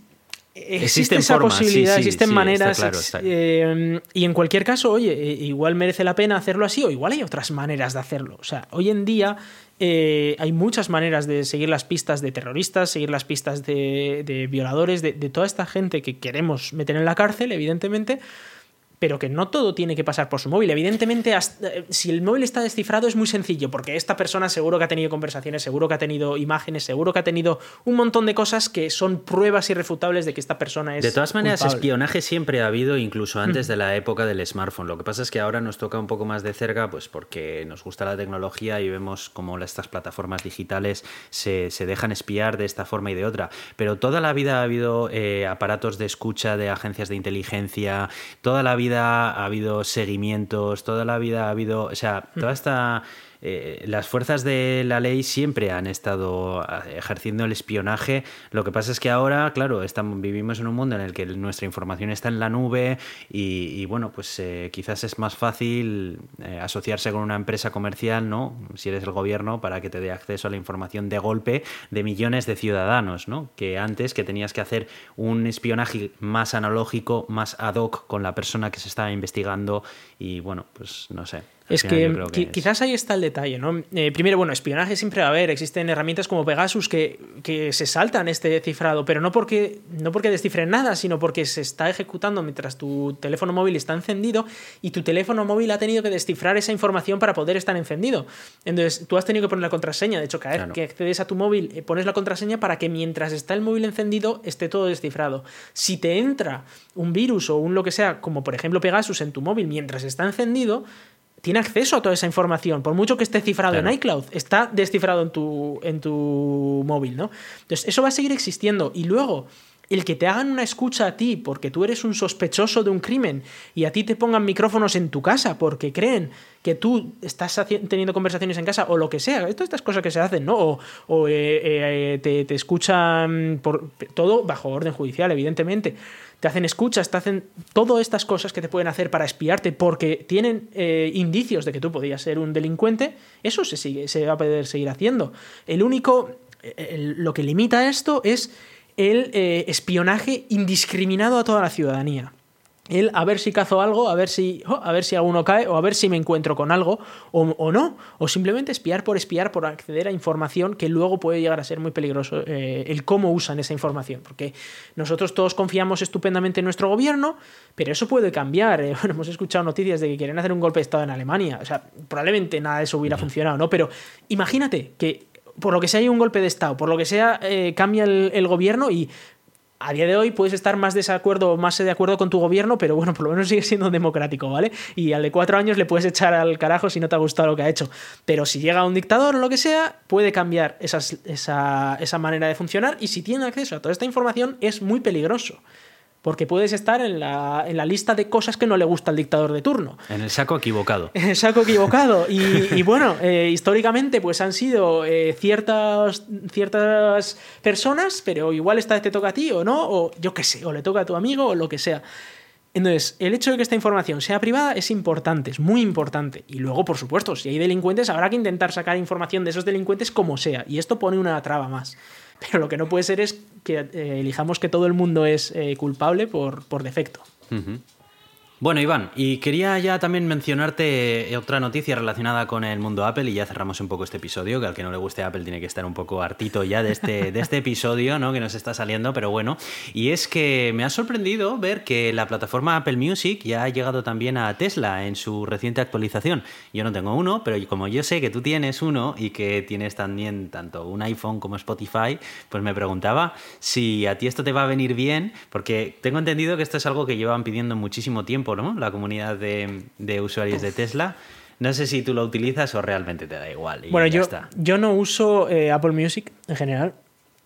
existe esa posibilidad, existen maneras. Eh, y en cualquier caso, oye, eh, igual merece la pena hacerlo así o igual hay otras maneras de hacerlo. O sea, hoy en día eh, hay muchas maneras de seguir las pistas de terroristas, seguir las pistas de, de violadores, de, de toda esta gente que queremos meter en la cárcel, evidentemente pero que no todo tiene que pasar por su móvil. Evidentemente, eh, si el móvil está descifrado es muy sencillo, porque esta persona seguro que ha tenido conversaciones, seguro que ha tenido imágenes, seguro que ha tenido un montón de cosas que son pruebas irrefutables de que esta persona es. De todas maneras, espionaje siempre ha habido, incluso antes de la época del smartphone. Lo que pasa es que ahora nos toca un poco más de cerca, pues porque nos gusta la tecnología y vemos cómo estas plataformas digitales se, dejan espiar de esta forma y de otra. Pero toda la vida ha habido eh, aparatos de escucha de agencias de inteligencia, toda la vida ha habido seguimientos, toda la vida ha habido, o sea, toda esta eh, las fuerzas de la ley siempre han estado ah, ejerciendo el espionaje. Lo que pasa es que ahora, claro, estamos, vivimos en un mundo en el que nuestra información está en la nube y, bueno, pues eh, quizás es más fácil eh, asociarse con una empresa comercial, ¿no? Si eres el gobierno, para que te dé acceso a la información de golpe de millones de ciudadanos, ¿no? Que antes que tenías que hacer un espionaje más analógico, más ad hoc con la persona que se estaba investigando y bueno, pues no sé. Es que, quizás ahí está el detalle, ¿no? Eh, primero, bueno, espionaje siempre va a haber. Existen herramientas como Pegasus que, que, se saltan este cifrado, pero no porque, no porque descifren nada, sino porque se está ejecutando mientras tu teléfono móvil está encendido y tu teléfono móvil ha tenido que descifrar esa información para poder estar encendido. Entonces, tú has tenido que poner la contraseña. De hecho, cada vez que accedes a tu móvil, eh, pones la contraseña para que mientras está el móvil encendido esté todo descifrado. Si te entra un virus o un lo que sea, como por ejemplo Pegasus en tu móvil mientras está encendido, tiene acceso a toda esa información, por mucho que esté cifrado en iCloud, está descifrado en tu, en tu móvil, ¿no? Entonces, eso va a seguir existiendo. Y luego, el que te hagan una escucha a ti porque tú eres un sospechoso de un crimen y a ti te pongan micrófonos en tu casa porque creen que tú estás teniendo conversaciones en casa o lo que sea, todas estas cosas que se hacen, ¿no? O, eh, eh, te, te, escuchan por todo bajo orden judicial, evidentemente te hacen escuchas, te hacen todas estas cosas que te pueden hacer para espiarte porque tienen eh, indicios de que tú podías ser un delincuente, eso se, sigue, se va a poder seguir haciendo. El único, lo que limita esto es el eh, espionaje indiscriminado a toda la ciudadanía el a ver si cazo algo, a ver si, oh, a ver si alguno cae o a ver si me encuentro con algo o, no, o simplemente espiar por espiar, por acceder a información que luego puede llegar a ser muy peligroso eh, el cómo usan esa información, porque nosotros todos confiamos estupendamente en nuestro gobierno, pero eso puede cambiar. Eh, bueno, hemos escuchado noticias de que quieren hacer un golpe de Estado en Alemania, o sea, probablemente nada de eso hubiera funcionado, ¿no? Pero imagínate que por lo que sea hay un golpe de Estado, por lo que sea eh, cambia el gobierno y a día de hoy puedes estar más desacuerdo, más de acuerdo con tu gobierno, pero bueno, por lo menos sigue siendo democrático, ¿vale? Y al de cuatro años le puedes echar al carajo si no te ha gustado lo que ha hecho. Pero si llega un dictador o lo que sea, puede cambiar esa, esa manera de funcionar y si tiene acceso a toda esta información es muy peligroso porque puedes estar en la, en la, lista de cosas que no le gusta al dictador de turno. En el saco equivocado. En el saco equivocado. Y, bueno, eh, históricamente pues han sido eh, ciertas, ciertas personas, pero igual esta vez te toca a ti o no, o yo qué sé, o le toca a tu amigo o lo que sea. Entonces, el hecho de que esta información sea privada es importante, es muy importante. Y luego, por supuesto, si hay delincuentes, habrá que intentar sacar información de esos delincuentes como sea. Y esto pone una traba más. Pero lo que no puede ser es que eh, elijamos que todo el mundo es eh, culpable por, por defecto. Bueno, Iván, y quería ya también mencionarte otra noticia relacionada con el mundo Apple y ya cerramos un poco este episodio, que al que no le guste Apple tiene que estar un poco hartito ya de este, de este episodio, ¿no? Que nos está saliendo, pero bueno. Y es que me ha sorprendido ver que la plataforma Apple Music ya ha llegado también a Tesla en su reciente actualización. Yo no tengo uno, pero como yo sé que tú tienes uno y que tienes también tanto un iPhone como Spotify, pues me preguntaba si a ti esto te va a venir bien, porque tengo entendido que esto es algo que llevan pidiendo muchísimo tiempo la comunidad de, usuarios de Tesla. No sé si tú lo utilizas o realmente te da igual. bueno, yo, yo no uso eh, Apple Music en general.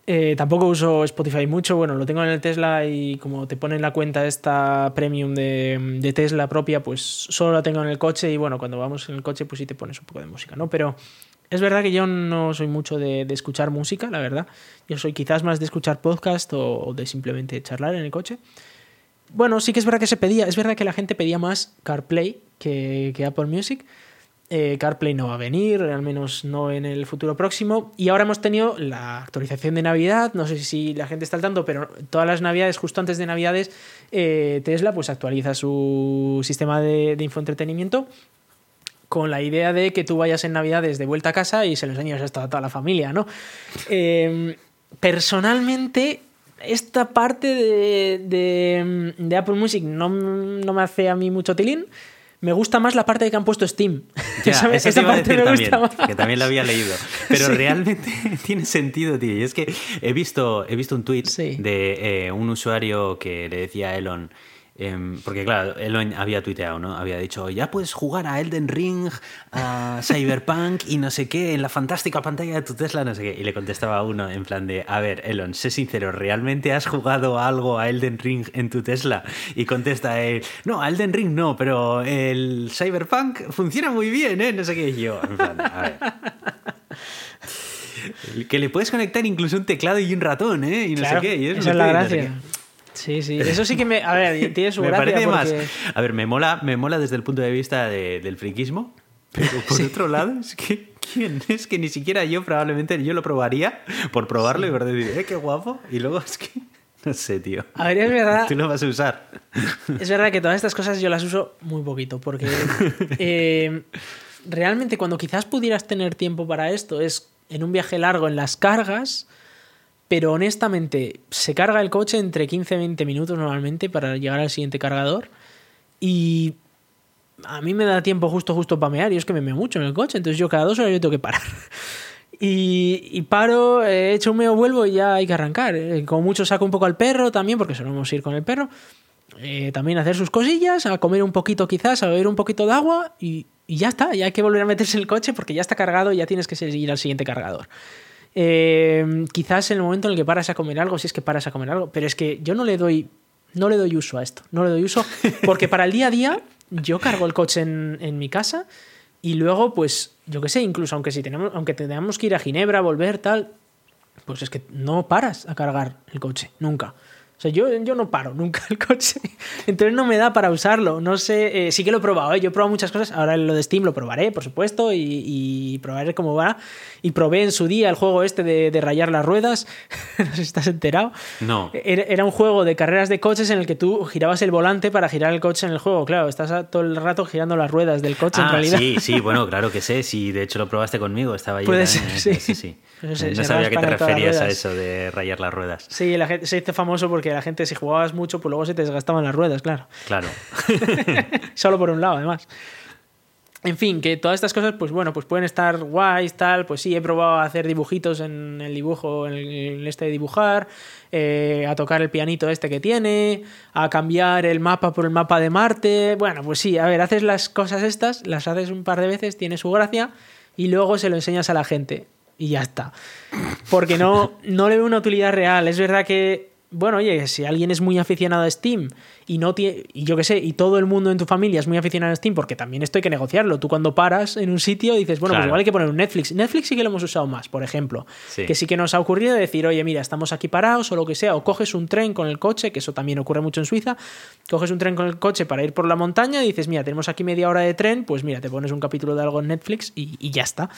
Eh, tampoco uso Spotify mucho. Bueno, lo tengo en el Tesla y como te ponen la cuenta esta premium de, Tesla propia, pues solo la tengo en el coche y bueno, cuando vamos en el coche pues sí te pones un poco de música, ¿no? Pero es verdad que yo no soy mucho de, escuchar música, la verdad. Yo soy quizás más de escuchar podcast o de simplemente charlar en el coche. Bueno, sí que es verdad que se pedía, es verdad que la gente pedía más CarPlay que, Apple Music. eh, CarPlay no va a venir, al menos no en el futuro próximo. Y ahora hemos tenido la actualización de Navidad. No sé si la gente está al tanto, pero todas las Navidades, justo antes de Navidades, eh, Tesla pues actualiza su sistema de, infoentretenimiento con la idea de que tú vayas en Navidades de vuelta a casa y se lo enseñas esto a toda la familia, ¿no? Em, personalmente, esta parte de, de, Apple Music no, no, me hace a mí mucho tilín me gusta más la parte de que han puesto Steam. esa, parte me también, que también lo había leído. Pero realmente tiene sentido, tío. Y es que he visto, he visto un tweet de eh, un usuario que le decía a Elon Em, porque claro, él había tuiteado, ¿no? Había dicho, ya puedes jugar a Elden Ring, a Cyberpunk y no sé qué, en la fantástica pantalla de tu Tesla, no sé qué. Y le contestaba uno en plan de, a ver, Elon, sé sincero, ¿realmente has jugado algo a Elden Ring en tu Tesla? Y contesta él, no, a Elden Ring no, pero el Cyberpunk funciona muy bien, ¿eh? No sé qué. Y yo, en plan, a ver. Que le puedes conectar incluso un teclado y un ratón, ¿eh? Y no sé qué. Y esa es la gracia. Sí, sí. Eso sí que me. A ver, tiene su me Parece más. A ver, me mola, me mola desde el punto de vista del friquismo. Pero por otro lado, es que. ¿Quién? Es que ni siquiera yo probablemente yo lo probaría por probarlo y por decir, eh, qué guapo. Y luego es que. No sé, tío. A ver, es verdad. Tú lo vas a usar. Es verdad que todas estas cosas yo las uso muy poquito. Porque. Eh, realmente, cuando quizás pudieras tener tiempo para esto, es en un viaje largo en las cargas pero honestamente, se carga el coche entre 15 y 20 minutos normalmente para llegar al siguiente cargador. Y a mí me da tiempo justo, justo para mear. Y es que me meo mucho en el coche. Entonces yo cada dos horas yo tengo que parar. Y, paro, he hecho un meo, vuelvo y ya hay que arrancar. Eh, como mucho saco un poco al perro también, porque solemos ir con el perro. Eh, también hacer sus cosillas, a comer un poquito quizás, a beber un poquito de agua y, y, ya está. Ya hay que volver a meterse en el coche porque ya está cargado y ya tienes que seguir al siguiente cargador. Eh, quizás en el momento en el que paras a comer algo, si es que paras a comer algo, pero es que yo no le doy, no le doy uso a esto, no le doy uso, porque para el día a día yo cargo el coche en, mi casa y luego, pues, yo qué sé, incluso aunque, si tenemos, aunque tengamos que ir a Ginebra, volver, tal, pues es que no paras a cargar el coche, nunca. O sea, yo, yo no paro nunca el coche. Entonces no me da para usarlo. No sé, eh, sí que lo he probado, ¿eh? yo he probado muchas cosas. Ahora lo de Steam lo probaré, por supuesto, y, probaré cómo va. Y probé en su día el juego este de, rayar las ruedas. no sé si estás enterado. No. Era, un juego de carreras de coches en el que tú girabas el volante para girar el coche en el juego. Claro, estás todo el rato girando las ruedas del coche en ah, realidad. Sí, sí, bueno, claro que sé. Sí, de hecho lo probaste conmigo, estaba allí. Puede ser, sí. sí, sí. no sabía que te referías a eso de rayar las ruedas. Sí, la gente, se hizo famoso porque la gente, si jugabas mucho, pues luego se te desgastaban las ruedas, claro. Claro. Solo por un lado, además. En fin, que todas estas cosas, pues bueno, pues pueden estar guays, tal. Pues sí, he probado a hacer dibujitos en el dibujo, en el este de dibujar, eh, a tocar el pianito este que tiene, a cambiar el mapa por el mapa de Marte. Bueno, pues sí, a ver, haces las cosas estas, las haces un par de veces, tiene su gracia, y luego se lo enseñas a la gente y ya está. Porque no, no le veo una utilidad real. Es verdad que, bueno, oye, si alguien es muy aficionado a Steam y no tiene, y yo qué sé, y todo el mundo en tu familia es muy aficionado a Steam, porque también esto hay que negociarlo. Tú cuando paras en un sitio dices, bueno, pues igual hay que poner un Netflix. Netflix sí que lo hemos usado más, por ejemplo. Que sí que nos ha ocurrido decir, oye, mira, estamos aquí parados o lo que sea, o coges un tren con el coche, que eso también ocurre mucho en Suiza, coges un tren con el coche para ir por la montaña y dices, mira, tenemos aquí media hora de tren, pues mira, te pones un capítulo de algo en Netflix y, y ya está.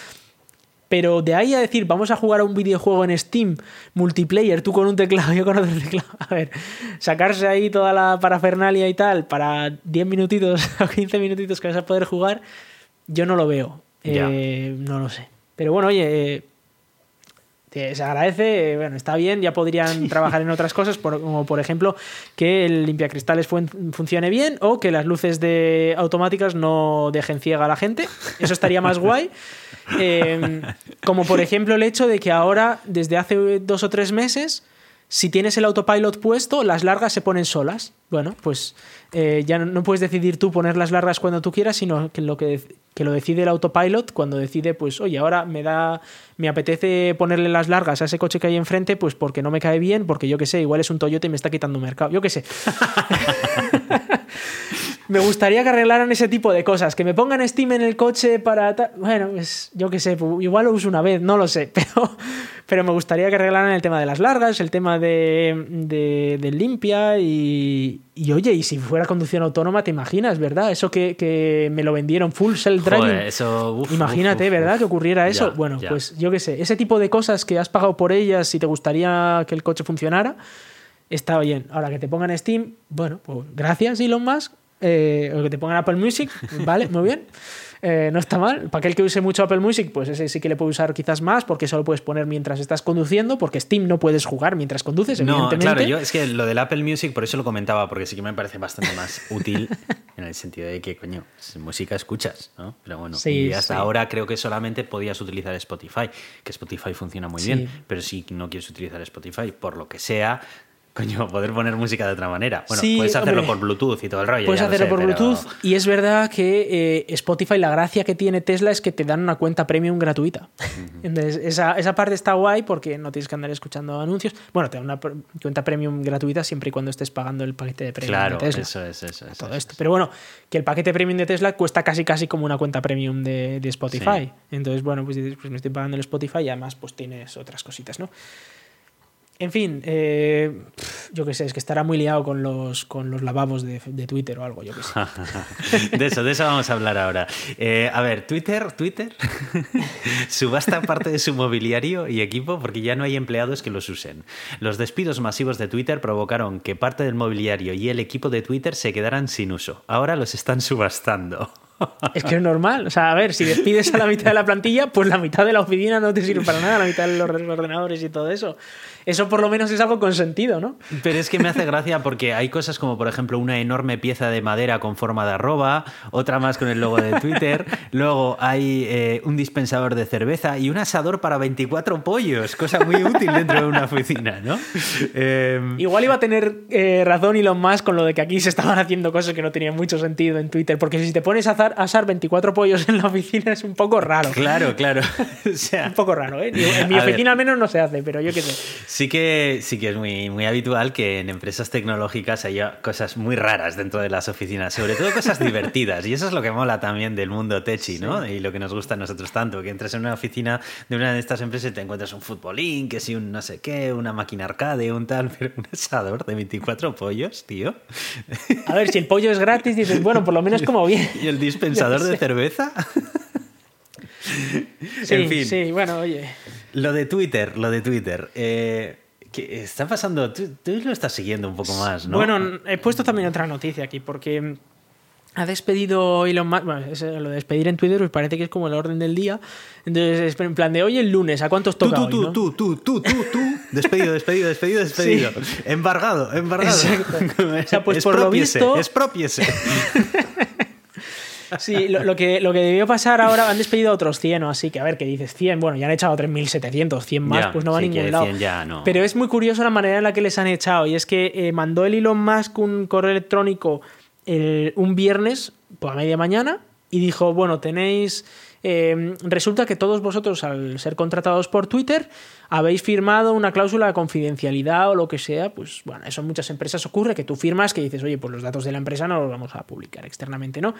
Pero de ahí a decir, vamos a jugar a un videojuego en Steam, multiplayer, tú con un teclado, yo con otro teclado. A ver, sacarse ahí toda la parafernalia y tal para 10 minutitos o 15 minutitos que vas a poder jugar, yo no lo veo. Eh, no lo sé. Pero bueno, oye, eh, se agradece, bueno, está bien, ya podrían trabajar en otras cosas, como por ejemplo que el limpiacristales funcione bien o que las luces de automáticas no dejen ciega a la gente. Eso estaría más guay. Em, como por ejemplo el hecho de que ahora, desde hace dos o tres meses, si tienes el autopilot puesto, las largas se ponen solas. Bueno, pues eh, ya no, puedes decidir tú poner las largas cuando tú quieras, sino que lo que, que, lo decide el autopilot cuando decide, pues, oye, ahora me da, me apetece ponerle las largas a ese coche que hay enfrente, pues porque no me cae bien, porque yo qué sé, igual es un Toyota y me está quitando mercado, yo qué sé. me gustaría que arreglaran ese tipo de cosas. Que me pongan Steam en el coche para. Bueno, pues yo qué sé, igual lo uso una vez, no lo sé. Pero, pero me gustaría que arreglaran el tema de las largas, el tema de, de, limpia y, y, oye, y si fuera conducción autónoma, te imaginas, ¿verdad? Eso que, me lo vendieron full self-driving. Eso, Imagínate, ¿verdad? Que ocurriera eso. bueno, pues yo qué sé, ese tipo de cosas que has pagado por ellas y te gustaría que el coche funcionara está bien. Ahora que te pongan Steam, bueno, pues gracias Elon Musk. Eh, o que te pongan Apple Music, vale, muy bien. Eh, no está mal. Para aquel que use mucho Apple Music, pues ese sí que le puede usar quizás más, porque eso lo puedes poner mientras estás conduciendo, porque Steam no puedes jugar mientras conduces, no, Claro, yo es que lo del Apple Music, por eso lo comentaba, porque sí que me parece bastante más útil en el sentido de que, coño, música escuchas, ¿no? Pero bueno, y hasta ahora creo que solamente podías utilizar Spotify, que Spotify funciona muy bien, pero si no quieres utilizar Spotify, por lo que sea, coño, poder poner música de otra manera. Bueno, puedes hacerlo por Bluetooth y todo el rollo. Puedes hacerlo por Bluetooth y es verdad que eh, Spotify, la gracia que tiene Tesla es que te dan una cuenta premium gratuita. Entonces, esa, esa, parte está guay porque no tienes que andar escuchando anuncios. Bueno, te dan una cuenta premium gratuita siempre y cuando estés pagando el paquete de premium claro, de Tesla. Eso es, eso es. Todo esto. Pero bueno, que el paquete premium de Tesla cuesta casi casi como una cuenta premium de, de Spotify. Entonces, bueno, pues, pues me estoy pagando el Spotify y además pues tienes otras cositas, ¿no? En fin, eh, yo qué sé, es que estará muy liado con los, con los lavabos de, Twitter o algo, yo qué sé. de eso, de eso vamos a hablar ahora. Eh, a ver, Twitter, Twitter subasta parte de su mobiliario y equipo porque ya no hay empleados que los usen. Los despidos masivos de Twitter provocaron que parte del mobiliario y el equipo de Twitter se quedaran sin uso. Ahora los están subastando. Es que es normal. O sea, a ver, si despides a la mitad de la plantilla, pues la mitad de la oficina no te sirve para nada, la mitad de los ordenadores y todo eso. Eso por lo menos es algo con sentido, ¿no? Pero es que me hace gracia porque hay cosas como, por ejemplo, una enorme pieza de madera con forma de arroba, otra más con el logo de Twitter, luego hay eh, un dispensador de cerveza y un asador para 24 pollos, cosa muy útil dentro de una oficina, ¿no? Em, Igual iba a tener eh, razón Elon Musk con lo de que aquí se estaban haciendo cosas que no tenían mucho sentido en Twitter, porque si te pones a asar 24 pollos en la oficina es un poco raro. Claro, claro. o sea, un poco raro, ¿eh? En mi oficina al menos no se hace, pero yo qué sé. Sí que, sí que es muy, muy habitual que en empresas tecnológicas haya cosas muy raras dentro de las oficinas, sobre todo cosas divertidas. Y eso es lo que mola también del mundo techi, ¿no? Y lo que nos gusta a nosotros tanto, que entras en una oficina de una de estas empresas y te encuentras un futbolín, que si un no sé qué, una máquina arcade, un tal, pero un asador de 24 pollos, tío. A ver, si el pollo es gratis, dices, bueno, por lo menos como bien. ¿Y el dispensador de cerveza? Sí, en fin. sí, bueno, oye. Lo de Twitter, lo de Twitter. Eh, ¿Qué está pasando? Tú, lo estás siguiendo un poco más, ¿no? Bueno, he puesto también otra noticia aquí, porque ha despedido Elon Musk. Bueno, lo de despedir en Twitter pues parece que es como el orden del día. Entonces, en plan de hoy el lunes, ¿a cuántos toca? Tú, tú, tú, tú, tú, tú, tú, Despedido, despedido, despedido, despedido. Embargado, embargado. O sea, pues por lo visto. Expropiese. Sí, lo, que, lo que debió pasar ahora, han despedido a otros 100 o así, que a ver, que dices 100, bueno, ya han echado 3.700, 100 más, pues no va a ningún lado. Pero es muy curioso la manera en la que les han echado, y es que eh, mandó el Elon Musk un correo electrónico un viernes por la media mañana y dijo, bueno, tenéis... Eh, resulta que todos vosotros, al ser contratados por Twitter, habéis firmado una cláusula de confidencialidad o lo que sea, pues bueno, eso en muchas empresas ocurre, que tú firmas que dices, oye, pues los datos de la empresa no los vamos a publicar externamente, ¿no?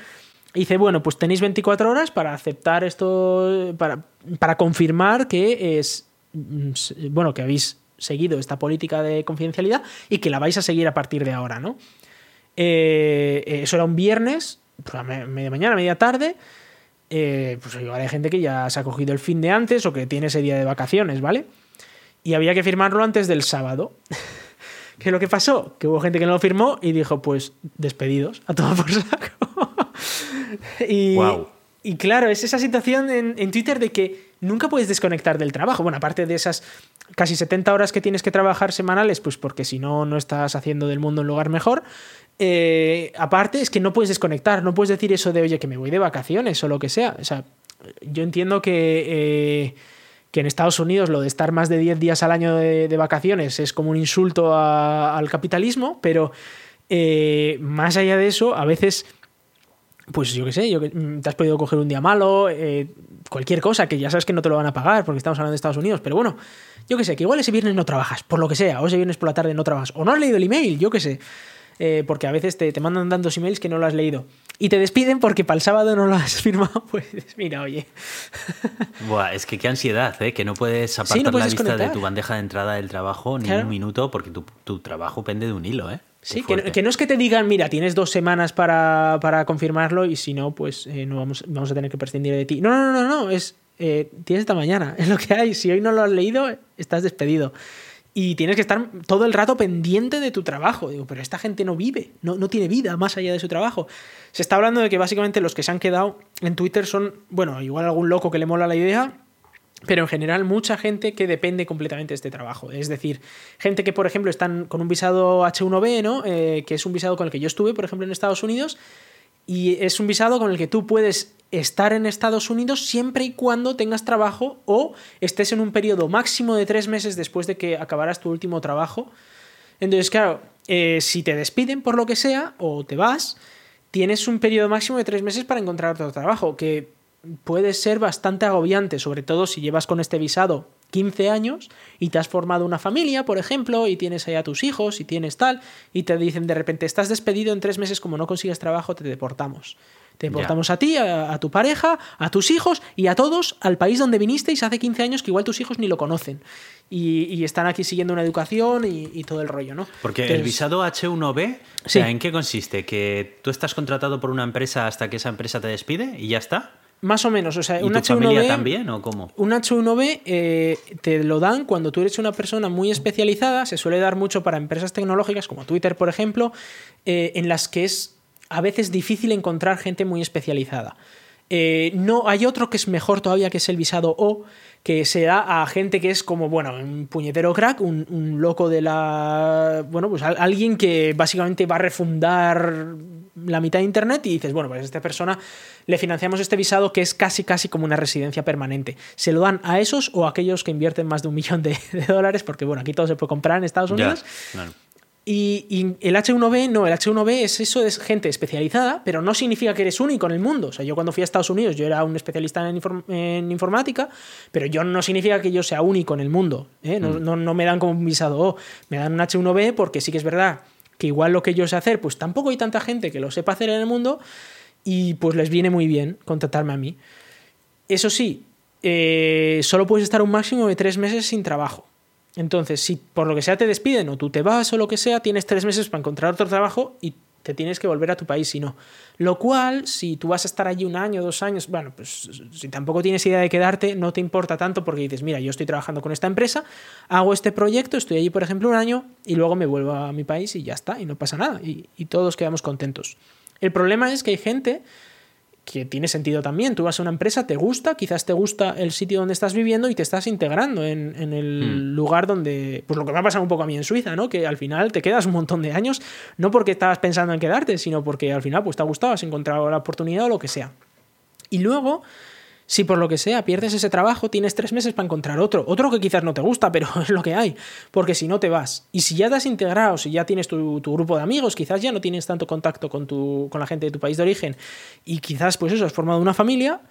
Dice, bueno, pues tenéis 24 horas para aceptar esto, para, para confirmar que es, mm, bueno, que habéis seguido esta política de confidencialidad y que la vais a seguir a partir de ahora, ¿no? Eh, eso era un viernes, pues media mañana, media tarde. Eh, pues igual hay gente que ya se ha cogido el fin de antes o que tiene ese día de vacaciones, ¿vale? Y había que firmarlo antes del sábado. ¿Qué es lo que pasó? Que hubo gente que no lo firmó y dijo, pues despedidos, a todo por saco. y, y claro, es esa situación en, Twitter de que nunca puedes desconectar del trabajo. Bueno, aparte de esas casi 70 horas que tienes que trabajar semanales, pues porque si no, no estás haciendo del mundo un lugar mejor. Eh, aparte es que no puedes desconectar, no puedes decir eso de, oye, que me voy de vacaciones o lo que sea. O sea, yo entiendo que... Eh, que en Estados Unidos lo de estar más de 10 días al año de, vacaciones es como un insulto al capitalismo, pero eh, más allá de eso, a veces, pues yo qué sé, yo, mm, te has podido coger un día malo, eh, cualquier cosa, que ya sabes que no te lo van a pagar porque estamos hablando de Estados Unidos, pero bueno, yo qué sé, que igual ese viernes no trabajas, por lo que sea, o ese viernes por la tarde no trabajas, o no has leído el email, yo qué sé. eh, porque a veces te, te mandan tantos emails que no lo has leído. Y te despiden porque para el sábado no lo has firmado, pues mira, oye. Buah, es que qué ansiedad, ¿eh? que no puedes apartar no la vista de tu bandeja de entrada del trabajo ni Claro. un minuto porque tu, tu trabajo pende de un hilo, ¿eh? Sí, que no es que te digan, mira, tienes dos semanas para, para confirmarlo y si no, pues eh, no vamos, vamos a tener que prescindir de ti. No, no, no, no, no, es, eh, tienes esta mañana, es lo que hay. Si hoy no lo has leído, estás despedido. Y tienes que estar todo el rato pendiente de tu trabajo. Digo, pero esta gente no vive, no, no tiene vida más allá de su trabajo. Se está hablando de que básicamente los que se han quedado en Twitter son, bueno, igual algún loco que le mola la idea, pero en general mucha gente que depende completamente de este trabajo. Es decir, gente que, por ejemplo, están con un visado H1B, ¿no? Eh, que es un visado con el que yo estuve, por ejemplo, en Estados Unidos, y es un visado con el que tú puedes estar en Estados Unidos siempre y cuando tengas trabajo o estés en un periodo máximo de tres meses después de que acabaras tu último trabajo. Entonces, claro, eh, si te despiden por lo que sea o te vas, tienes un periodo máximo de tres meses para encontrar otro trabajo, que puede ser bastante agobiante, sobre todo si llevas con este visado 15 años y te has formado una familia, por ejemplo, y tienes ahí a tus hijos y tienes tal, y te dicen de repente, estás despedido en tres meses, como no consigues trabajo, te deportamos. Te deportamos a ti, a, a tu pareja, a tus hijos y a todos al país donde vinisteis hace 15 años que igual tus hijos ni lo conocen. Y, y están aquí siguiendo una educación y, y todo el rollo, ¿no? Porque el visado H1B, o sea, ¿en qué consiste? ¿Que tú estás contratado por una empresa hasta que esa empresa te despide y ya está? Más o menos, o sea, ¿Y un tu H1B... familia también o cómo? Un H1B eh, te lo dan cuando tú eres una persona muy especializada, se suele dar mucho para empresas tecnológicas como Twitter, por ejemplo, eh, en las que es a veces difícil encontrar gente muy especializada. Eh, no, hay otro que es mejor todavía, que es el visado O, que se da a gente que es como, bueno, un puñetero crack, un, un loco de la. Bueno, pues al- alguien que básicamente va a refundar la mitad de Internet y dices, bueno, pues a esta persona le financiamos este visado que es casi, casi como una residencia permanente. Se lo dan a esos o a aquellos que invierten más de un millón de, de dólares, porque, bueno, aquí todo se puede comprar en Estados Unidos. claro. Y, y el H1B, no, el H1B es eso, es gente especializada, pero no significa que eres único en el mundo. O sea, yo cuando fui a Estados Unidos, yo era un especialista en, inform- en informática, pero yo no significa que yo sea único en el mundo. ¿eh? No, no- no me dan como un visado O, me dan un H1B porque sí que es verdad que igual lo que yo sé hacer, pues tampoco hay tanta gente que lo sepa hacer en el mundo y pues les viene muy bien contratarme a mí. Eso sí, eh, solo puedes estar un máximo de tres meses sin trabajo. Entonces, si por lo que sea te despiden o tú te vas o lo que sea, tienes tres meses para encontrar otro trabajo y te tienes que volver a tu país si no. Lo cual, si tú vas a estar allí un año, dos años, bueno, pues si tampoco tienes idea de quedarte, no te importa tanto porque dices, mira, yo estoy trabajando con esta empresa, hago este proyecto, estoy allí, por ejemplo, un año y luego me vuelvo a mi país y ya está, y no pasa nada, y, y todos quedamos contentos. El problema es que hay gente que tiene sentido también. Tú vas a una empresa, te gusta, quizás te gusta el sitio donde estás viviendo y te estás integrando en, en el lugar donde. Pues lo que me ha pasado un poco a mí en Suiza, ¿no? Que al final te quedas un montón de años, no porque estabas pensando en quedarte, sino porque al final pues te ha gustado, has encontrado la oportunidad o lo que sea. Y luego, si por lo que sea pierdes ese trabajo, tienes tres meses para encontrar otro. Otro que quizás no te gusta, pero es lo que hay. Porque si no te vas. Y si ya te has integrado, si ya tienes tu, tu grupo de amigos, quizás ya no tienes tanto contacto con, tu, con la gente de tu país de origen. Y quizás, pues eso, has formado una familia.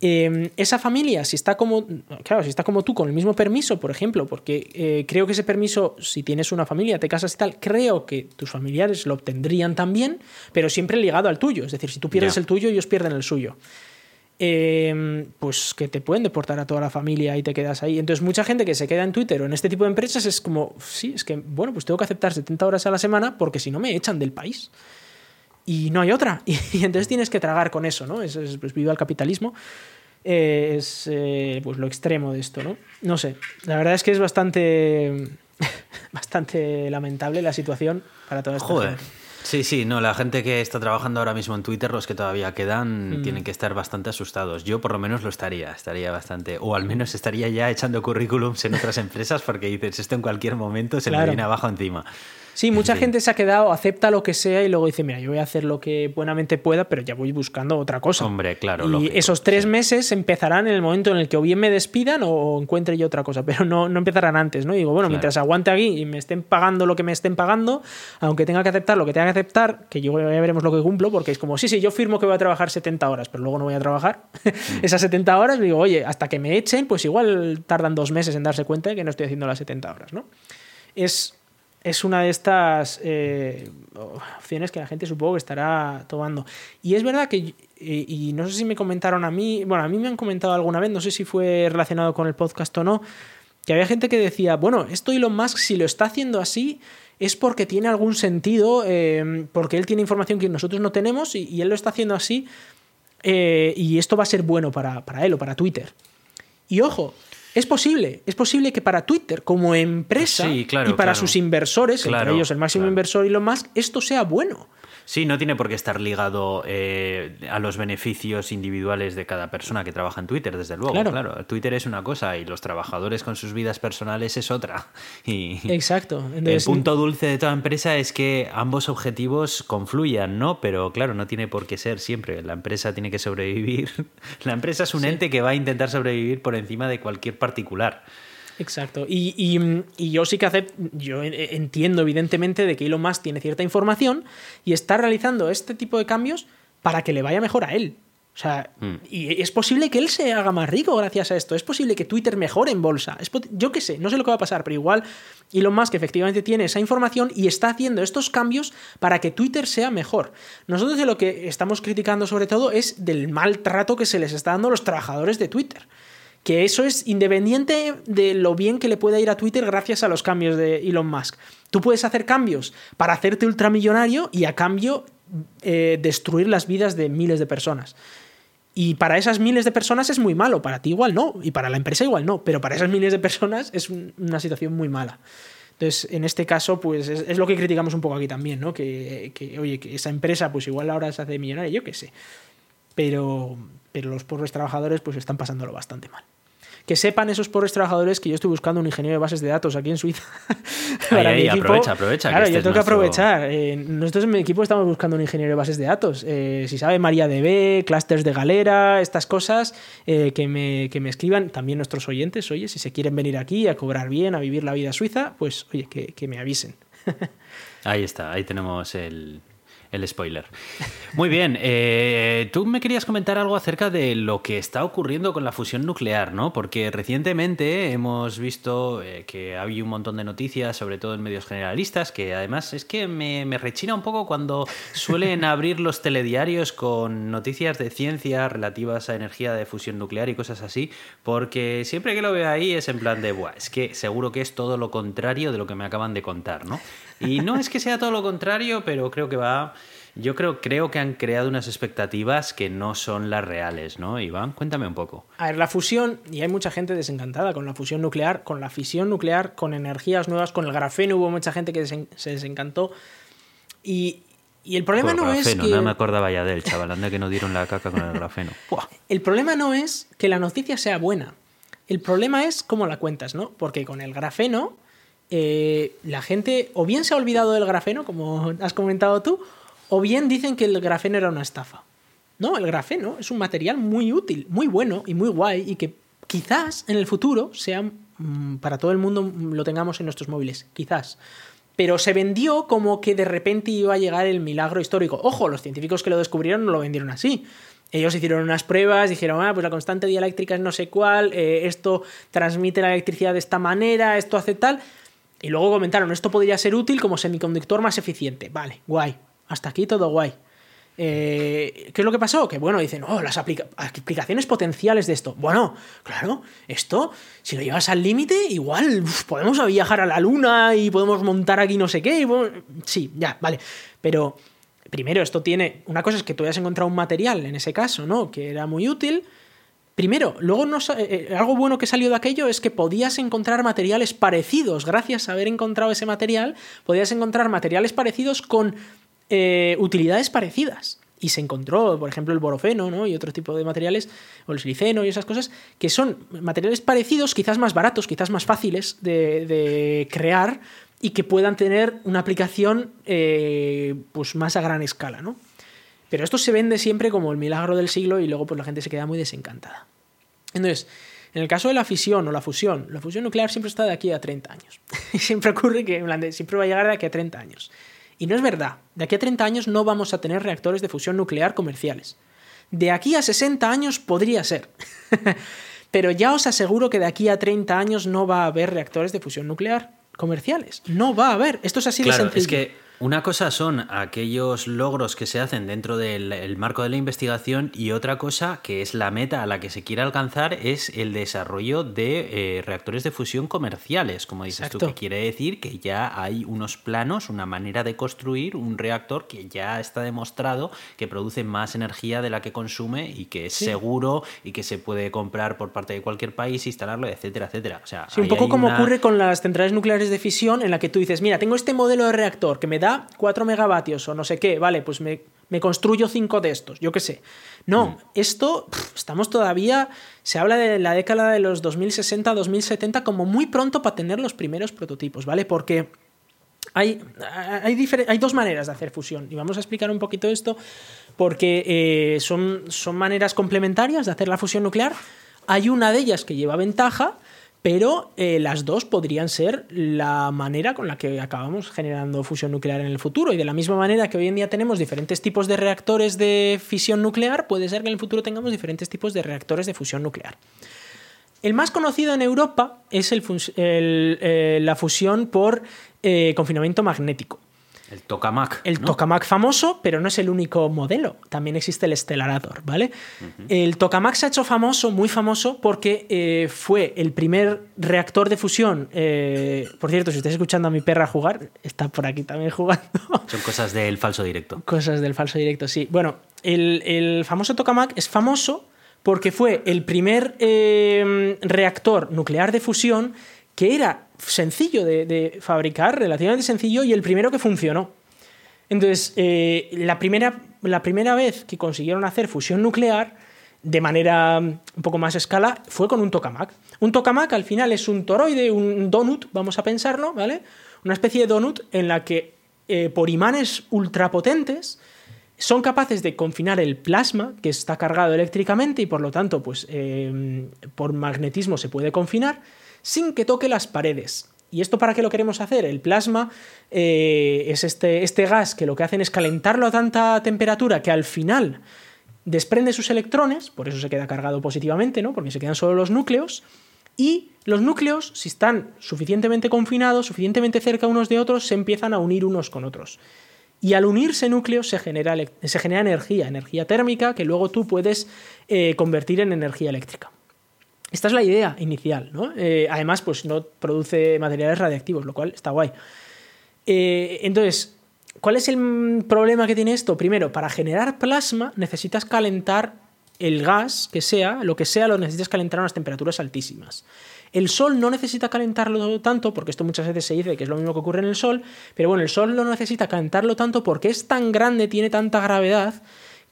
eh, esa familia, si está como. Claro, si está como tú, con el mismo permiso, por ejemplo, porque eh, creo que ese permiso, si tienes una familia, te casas y tal, creo que tus familiares lo obtendrían también, pero siempre ligado al tuyo. Es decir, si tú pierdes el tuyo, ellos pierden el suyo eh, pues que te pueden deportar a toda la familia y te quedas ahí. Entonces, mucha gente que se queda en Twitter o en este tipo de empresas es como, sí, es que, bueno, pues tengo que aceptar 70 horas a la semana porque si no me echan del país. Y no hay otra. Y, y entonces tienes que tragar con eso, ¿no? Es, es pues, viva el capitalismo. Eh, es eh, pues lo extremo de esto, ¿no? No sé. La verdad es que es bastante, bastante lamentable la situación para toda esta Joder. gente. Sí, sí, no, la gente que está trabajando ahora mismo en Twitter, los que todavía quedan, Mm. tienen que estar bastante asustados. Yo por lo menos lo estaría, estaría bastante, o al menos estaría ya echando currículums en otras empresas porque dices, esto en cualquier momento se me Claro. viene abajo encima. Sí, mucha Sí. gente se ha quedado, acepta lo que sea y luego dice, mira, yo voy a hacer lo que buenamente pueda, pero ya voy buscando otra cosa. Hombre, claro, Y lógico, esos tres sí. meses empezarán en el momento en el que o bien me despidan o encuentre yo otra cosa, pero no, no empezarán antes, ¿no? Y digo, bueno, Claro. mientras aguante aquí y me estén pagando lo que me estén pagando, aunque tenga que aceptar lo que tenga que aceptar, que yo ya veremos lo que cumplo, porque es como, sí, sí, yo firmo que voy a trabajar 70 horas, pero luego no voy a trabajar. Mm. Esas 70 horas, digo, oye, hasta que me echen, pues igual tardan dos meses en darse cuenta de que no estoy haciendo las 70 horas, ¿no? Es es una de estas eh, opciones que la gente supongo que estará tomando. Y es verdad que, y, no sé si me comentaron a mí, bueno, a mí me han comentado alguna vez, no sé si fue relacionado con el podcast o no, que había gente que decía, bueno, esto Elon Musk si lo está haciendo así es porque tiene algún sentido, eh, porque él tiene información que nosotros no tenemos y, él lo está haciendo así eh, y esto va a ser bueno para, para él o para Twitter. Y ojo, es posible, es posible que para Twitter como empresa y para sus inversores, entre ellos el máximo inversor y lo más, esto sea bueno. Sí, no tiene por qué estar ligado eh, a los beneficios individuales de cada persona que trabaja en Twitter, desde luego. Claro. Twitter es una cosa y los trabajadores con sus vidas personales es otra. Y Exacto. el punto dulce de toda empresa es que ambos objetivos confluyan, ¿no? Pero claro, no tiene por qué ser siempre. La empresa tiene que sobrevivir. La empresa es un ente que va a intentar sobrevivir por encima de cualquier particular. Exacto. Y, yo sí que acepto, yo entiendo evidentemente de que Elon Musk tiene cierta información y está realizando este tipo de cambios para que le vaya mejor a él. O sea, mm. y es posible que él se haga más rico gracias a esto. Es posible que Twitter mejore en bolsa. yo qué sé, no sé lo que va a pasar, pero igual Elon Musk efectivamente tiene esa información y está haciendo estos cambios para que Twitter sea mejor. Nosotros de lo que estamos criticando sobre todo es del maltrato que se les está dando a los trabajadores de Twitter que eso es independiente de lo bien que le pueda ir a Twitter gracias a los cambios de Elon Musk. Tú puedes hacer cambios para hacerte ultramillonario y a cambio eh, destruir las vidas de miles de personas. Y para esas miles de personas es muy malo, para ti igual no, y para la empresa igual no, pero para esas miles de personas es una situación muy mala. Entonces, en este caso, pues es, lo que criticamos un poco aquí también, ¿no? Que, que, oye, que esa empresa, pues igual ahora se hace millonaria, yo qué sé. Pero, pero los pobres trabajadores, pues están pasándolo bastante mal que sepan esos pobres trabajadores que yo estoy buscando un ingeniero de bases de datos aquí en Suiza. ahí, aprovecha, aprovecha. Claro, yo tengo que aprovechar. Eh, nosotros en mi equipo estamos buscando un ingeniero de bases de datos. Eh, si sabe MariaDB, clusters de Galera, estas cosas, eh, que, me, que me escriban también nuestros oyentes, oye, si se quieren venir aquí a cobrar bien, a vivir la vida suiza, pues oye, que, que me avisen. ahí está, ahí tenemos el, el spoiler. Muy bien, eh, tú me querías comentar algo acerca de lo que está ocurriendo con la fusión nuclear, ¿no? Porque recientemente hemos visto eh, que había un montón de noticias, sobre todo en medios generalistas, que además es que me, me rechina un poco cuando suelen abrir los telediarios con noticias de ciencia relativas a energía de fusión nuclear y cosas así, porque siempre que lo veo ahí es en plan de, Buah, es que seguro que es todo lo contrario de lo que me acaban de contar, ¿no? Y no es que sea todo lo contrario, pero creo que va yo creo, creo que han creado unas expectativas que no son las reales, ¿no, Iván? Cuéntame un poco. A ver, la fusión, y hay mucha gente desencantada con la fusión nuclear, con la fisión nuclear, con energías nuevas, con el grafeno, hubo mucha gente que se desencantó. Y, el problema no es que... No me acordaba ya del chaval, anda que no dieron la caca con el grafeno. El problema no es que la noticia sea buena. El problema es cómo la cuentas, ¿no? Porque con el grafeno, eh, la gente o bien se ha olvidado del grafeno, como has comentado tú, o bien dicen que el grafeno era una estafa. No, el grafeno es un material muy útil, muy bueno y muy guay y que quizás en el futuro sea mm, para todo el mundo mm, lo tengamos en nuestros móviles, quizás. Pero se vendió como que de repente iba a llegar el milagro histórico. Ojo, los científicos que lo descubrieron no lo vendieron así. Ellos hicieron unas pruebas, dijeron, ah, pues la constante dieléctrica es no sé cuál, eh, esto transmite la electricidad de esta manera, esto hace tal. Y luego comentaron, esto podría ser útil como semiconductor más eficiente. Vale, guay, hasta aquí todo guay. Eh, ¿Qué es lo que pasó? Que bueno, dicen, oh, las aplicaciones potenciales de esto. Bueno, claro, esto, si lo llevas al límite, igual podemos viajar a la luna y podemos montar aquí no sé qué. Sí, ya, vale. Pero primero, esto tiene. Una cosa es que tú hayas encontrado un material en ese caso, ¿no? Que era muy útil. Primero, luego eh, eh, algo bueno que salió de aquello es que podías encontrar materiales parecidos. Gracias a haber encontrado ese material, podías encontrar materiales parecidos con eh, utilidades parecidas. Y se encontró, por ejemplo, el borofeno ¿no? y otro tipo de materiales, o el siliceno y esas cosas, que son materiales parecidos, quizás más baratos, quizás más fáciles de, crear y que puedan tener una aplicación eh, pues más a gran escala. ¿no? Pero esto se vende siempre como el milagro del siglo y luego pues, la gente se queda muy desencantada. Entonces, en el caso de la fisión o la fusión, la fusión nuclear siempre está de aquí a 30 años. y siempre ocurre que siempre va a llegar de aquí a 30 años. Y no es verdad. De aquí a 30 años no vamos a tener reactores de fusión nuclear comerciales. De aquí a 60 años podría ser. Pero ya os aseguro que de aquí a 30 años no va a haber reactores de fusión nuclear. comerciales. No va a haber. Esto es así de sencillo. Es que una cosa son aquellos logros que se hacen dentro del marco de la investigación y otra cosa que es la meta a la que se quiere alcanzar es el desarrollo de eh, reactores de fusión comerciales, como dices tú, que quiere decir que ya hay unos planos, una manera de construir un reactor que ya está demostrado que produce más energía de la que consume y que es seguro y que se puede comprar por parte de cualquier país, instalarlo, etcétera, etcétera. O sea, sí, un poco como ocurre con las centrales nucleares de fisión en la que tú dices, mira, tengo este modelo de reactor que me da 4 megavatios o no sé qué, vale, pues me, construyo 5 de estos, yo qué sé. No, mm. esto estamos todavía, se habla de la década de los 2060-2070 como muy pronto para tener los primeros prototipos, ¿vale? Porque hay, hay, hay, dos maneras de hacer fusión y vamos a explicar un poquito esto porque eh, son, son maneras complementarias de hacer la fusión nuclear. Hay una de ellas que lleva ventaja, pero eh, las dos podrían ser la manera con la que acabamos generando fusión nuclear en el futuro. Y de la misma manera que hoy en día tenemos diferentes tipos de reactores de fisión nuclear, puede ser que en el futuro tengamos diferentes tipos de reactores de fusión nuclear. El más conocido en Europa es eh, la fusión por eh, confinamiento magnético. El tokamak. El tokamak famoso, pero no es el único modelo. También existe el Stellarator, ¿vale? El tokamak se ha hecho famoso, muy famoso, porque eh, fue el primer reactor de fusión. Eh, por cierto, si estáis escuchando a mi perra jugar, está por aquí también jugando. Son cosas del falso directo. Cosas del falso directo, sí. Bueno, el, famoso tokamak es famoso porque fue el primer eh, reactor nuclear de fusión que era sencillo de, fabricar, relativamente sencillo, y el primero que funcionó. Entonces, eh, la, primera, la primera vez que consiguieron hacer fusión nuclear de manera un poco más escala fue con un tokamak. Un tokamak al final es un toroide, un donut, vamos a pensarlo, ¿vale? Una especie de donut en la que eh, por imanes ultrapotentes son capaces de confinar el plasma que está cargado eléctricamente y por lo tanto, pues eh, por magnetismo se puede confinar sin que toque las paredes. ¿Y esto para qué lo queremos hacer? El plasma eh, es este, este gas que lo que hacen es calentarlo a tanta temperatura que al final desprende sus electrones, por eso se queda cargado positivamente, ¿no? Porque se quedan solo los núcleos. Y los núcleos, si están suficientemente confinados, suficientemente cerca unos de otros, se empiezan a unir unos con otros. Y al unirse núcleos se genera, se genera energía, energía térmica, que luego tú puedes eh, convertir en energía eléctrica. Esta es la idea inicial, ¿no? Eh, además, pues no produce materiales radiactivos, lo cual está guay. Eh, entonces, ¿cuál es el problema que tiene esto? Primero, para generar plasma necesitas calentar el gas que sea, lo que sea, lo necesitas calentar a unas temperaturas altísimas. El Sol no necesita calentarlo tanto, porque esto muchas veces se dice que es lo mismo que ocurre en el Sol, pero bueno, el Sol no necesita calentarlo tanto porque es tan grande, tiene tanta gravedad,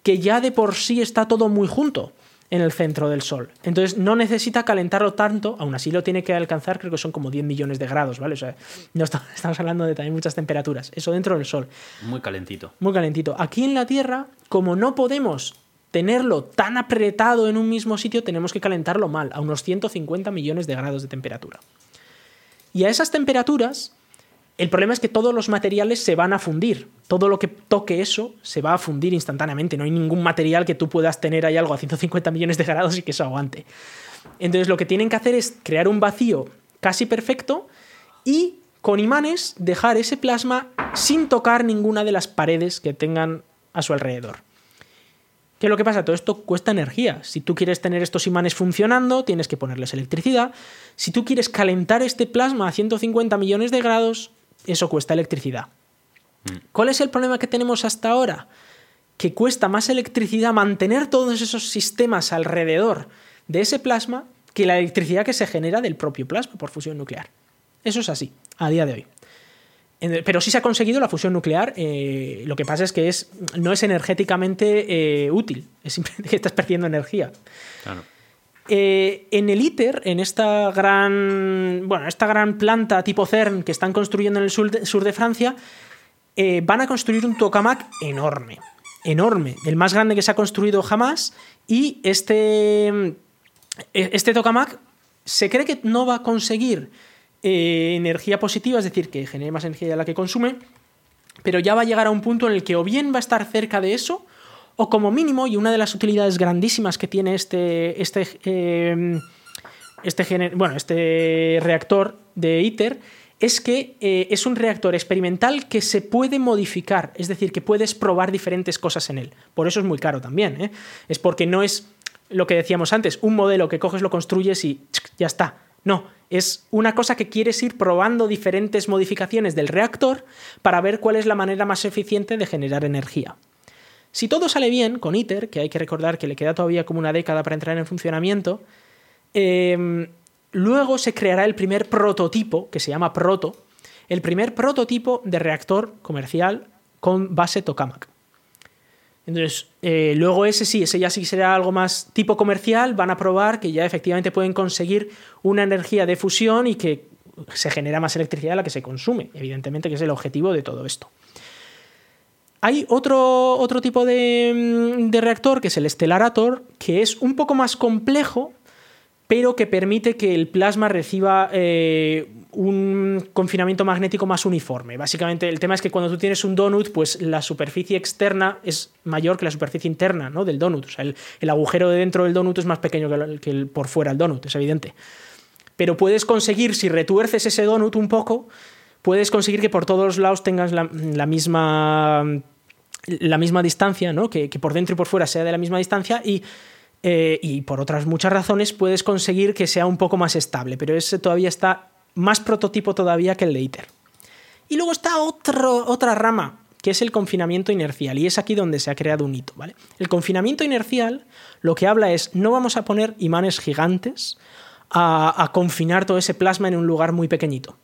que ya de por sí está todo muy junto en el centro del Sol. Entonces no necesita calentarlo tanto, aún así lo tiene que alcanzar, creo que son como 10 millones de grados, ¿vale? O sea, no estamos hablando de también muchas temperaturas, eso dentro del Sol. Muy calentito. Muy calentito. Aquí en la Tierra, como no podemos tenerlo tan apretado en un mismo sitio, tenemos que calentarlo mal, a unos 150 millones de grados de temperatura. Y a esas temperaturas, el problema es que todos los materiales se van a fundir. Todo lo que toque eso se va a fundir instantáneamente. No hay ningún material que tú puedas tener ahí algo a 150 millones de grados y que eso aguante. Entonces lo que tienen que hacer es crear un vacío casi perfecto y con imanes dejar ese plasma sin tocar ninguna de las paredes que tengan a su alrededor. ¿Qué es lo que pasa? Todo esto cuesta energía. Si tú quieres tener estos imanes funcionando, tienes que ponerles electricidad. Si tú quieres calentar este plasma a 150 millones de grados, eso cuesta electricidad. Mm. ¿Cuál es el problema que tenemos hasta ahora? Que cuesta más electricidad mantener todos esos sistemas alrededor de ese plasma que la electricidad que se genera del propio plasma por fusión nuclear. Eso es así, a día de hoy. Pero sí se ha conseguido la fusión nuclear. Eh, lo que pasa es que es, no es energéticamente eh, útil, es simplemente que estás perdiendo energía. Claro. Eh, en el ITER, en esta gran, bueno, esta gran planta tipo CERN que están construyendo en el sur de, Francia, eh, van a construir un tokamak enorme, enorme, el más grande que se ha construido jamás. Y este, eh, este tokamak se cree que no va a conseguir energía positiva, es decir, que genere más energía de la que consume, pero ya va a llegar a un punto en el que o bien va a estar cerca de eso, o como mínimo, y una de las utilidades grandísimas que tiene este, este, eh, este, bueno, este reactor de ITER es que eh, es un reactor experimental que se puede modificar, es decir, que puedes probar diferentes cosas en él. Por eso es muy caro también. ¿eh? Es porque no es lo que decíamos antes, un modelo que coges, lo construyes y ya está. No, es una cosa que quieres ir probando diferentes modificaciones del reactor para ver cuál es la manera más eficiente de generar energía. Si todo sale bien con ITER, que hay que recordar que le queda todavía como una década para entrar en funcionamiento, em, luego se creará el primer prototipo, que se llama Proto, el primer prototipo de reactor comercial con base tokamak. Entonces, eh, luego ese sí, ese ya sí será algo más tipo comercial, van a probar que ya efectivamente pueden conseguir una energía de fusión y que se genera más electricidad de la que se consume, evidentemente que es el objetivo de todo esto. Hay otro, otro tipo de, de reactor, que es el Stellarator, que es un poco más complejo, pero que permite que el plasma reciba eh, un confinamiento magnético más uniforme. Básicamente, el tema es que cuando tú tienes un donut, pues la superficie externa es mayor que la superficie interna ¿no? del donut. O sea, el, agujero de dentro del donut es más pequeño que el, por fuera del donut, es evidente. Pero puedes conseguir, si retuerces ese donut un poco, puedes conseguir que por todos los lados tengas la, misma la misma distancia, ¿no? que, que por dentro y por fuera sea de la misma distancia y eh, y por otras muchas razones puedes conseguir que sea un poco más estable, pero ese todavía está más prototipo todavía que el de ITER. Y luego está otro, otra rama, que es el confinamiento inercial, y es aquí donde se ha creado un hito. ¿vale? El confinamiento inercial lo que habla es, no vamos a poner imanes gigantes a, a confinar todo ese plasma en un lugar muy pequeñito.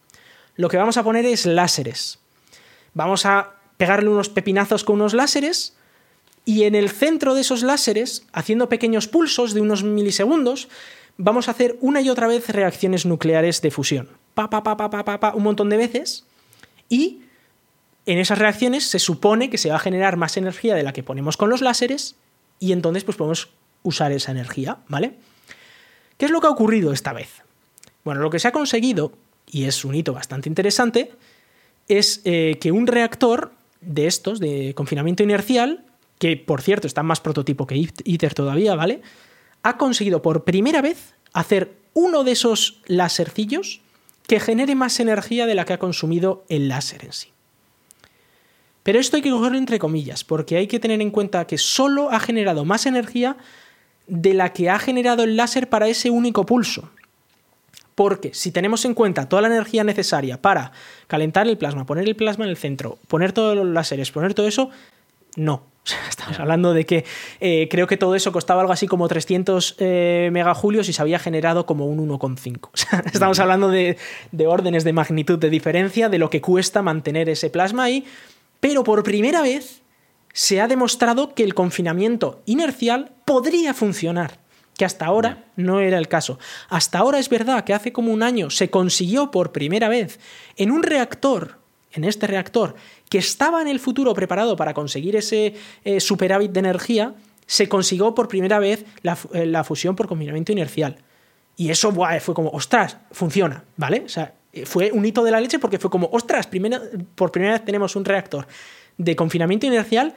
Lo que vamos a poner es láseres. Vamos a pegarle unos pepinazos con unos láseres y en el centro de esos láseres, haciendo pequeños pulsos de unos milisegundos, vamos a hacer una y otra vez reacciones nucleares de fusión. Pa, pa, pa, pa, pa, pa, un montón de veces. Y en esas reacciones se supone que se va a generar más energía de la que ponemos con los láseres y entonces pues podemos usar esa energía, ¿vale? ¿Qué es lo que ha ocurrido esta vez? Bueno, lo que se ha conseguido, y es un hito bastante interesante, es eh, que un reactor de estos, de confinamiento inercial, que por cierto está más prototipo que ITER todavía, ¿vale? Ha conseguido por primera vez hacer uno de esos lásercillos que genere más energía de la que ha consumido el láser en sí. Pero esto hay que cogerlo entre comillas, porque hay que tener en cuenta que solo ha generado más energía de la que ha generado el láser para ese único pulso. Porque si tenemos en cuenta toda la energía necesaria para calentar el plasma, poner el plasma en el centro, poner todos los láseres, poner todo eso, no. Estamos hablando de que eh, creo que todo eso costaba algo así como 300 eh, megajulios y se había generado como un 1,5. estamos hablando de, de, órdenes de magnitud de diferencia de lo que cuesta mantener ese plasma ahí. Pero por primera vez se ha demostrado que el confinamiento inercial podría funcionar, que hasta ahora no era el caso. Hasta ahora es verdad que hace como un año se consiguió por primera vez en un reactor, en este reactor, que estaba en el futuro preparado para conseguir ese eh, superávit de energía, se consiguió por primera vez eh, la, fusión por combinamiento inercial. Y eso fue como, ostras, funciona, ¿vale? O sea, eh, fue un hito de la leche porque fue como, ostras, por primera vez tenemos un reactor de confinamiento inercial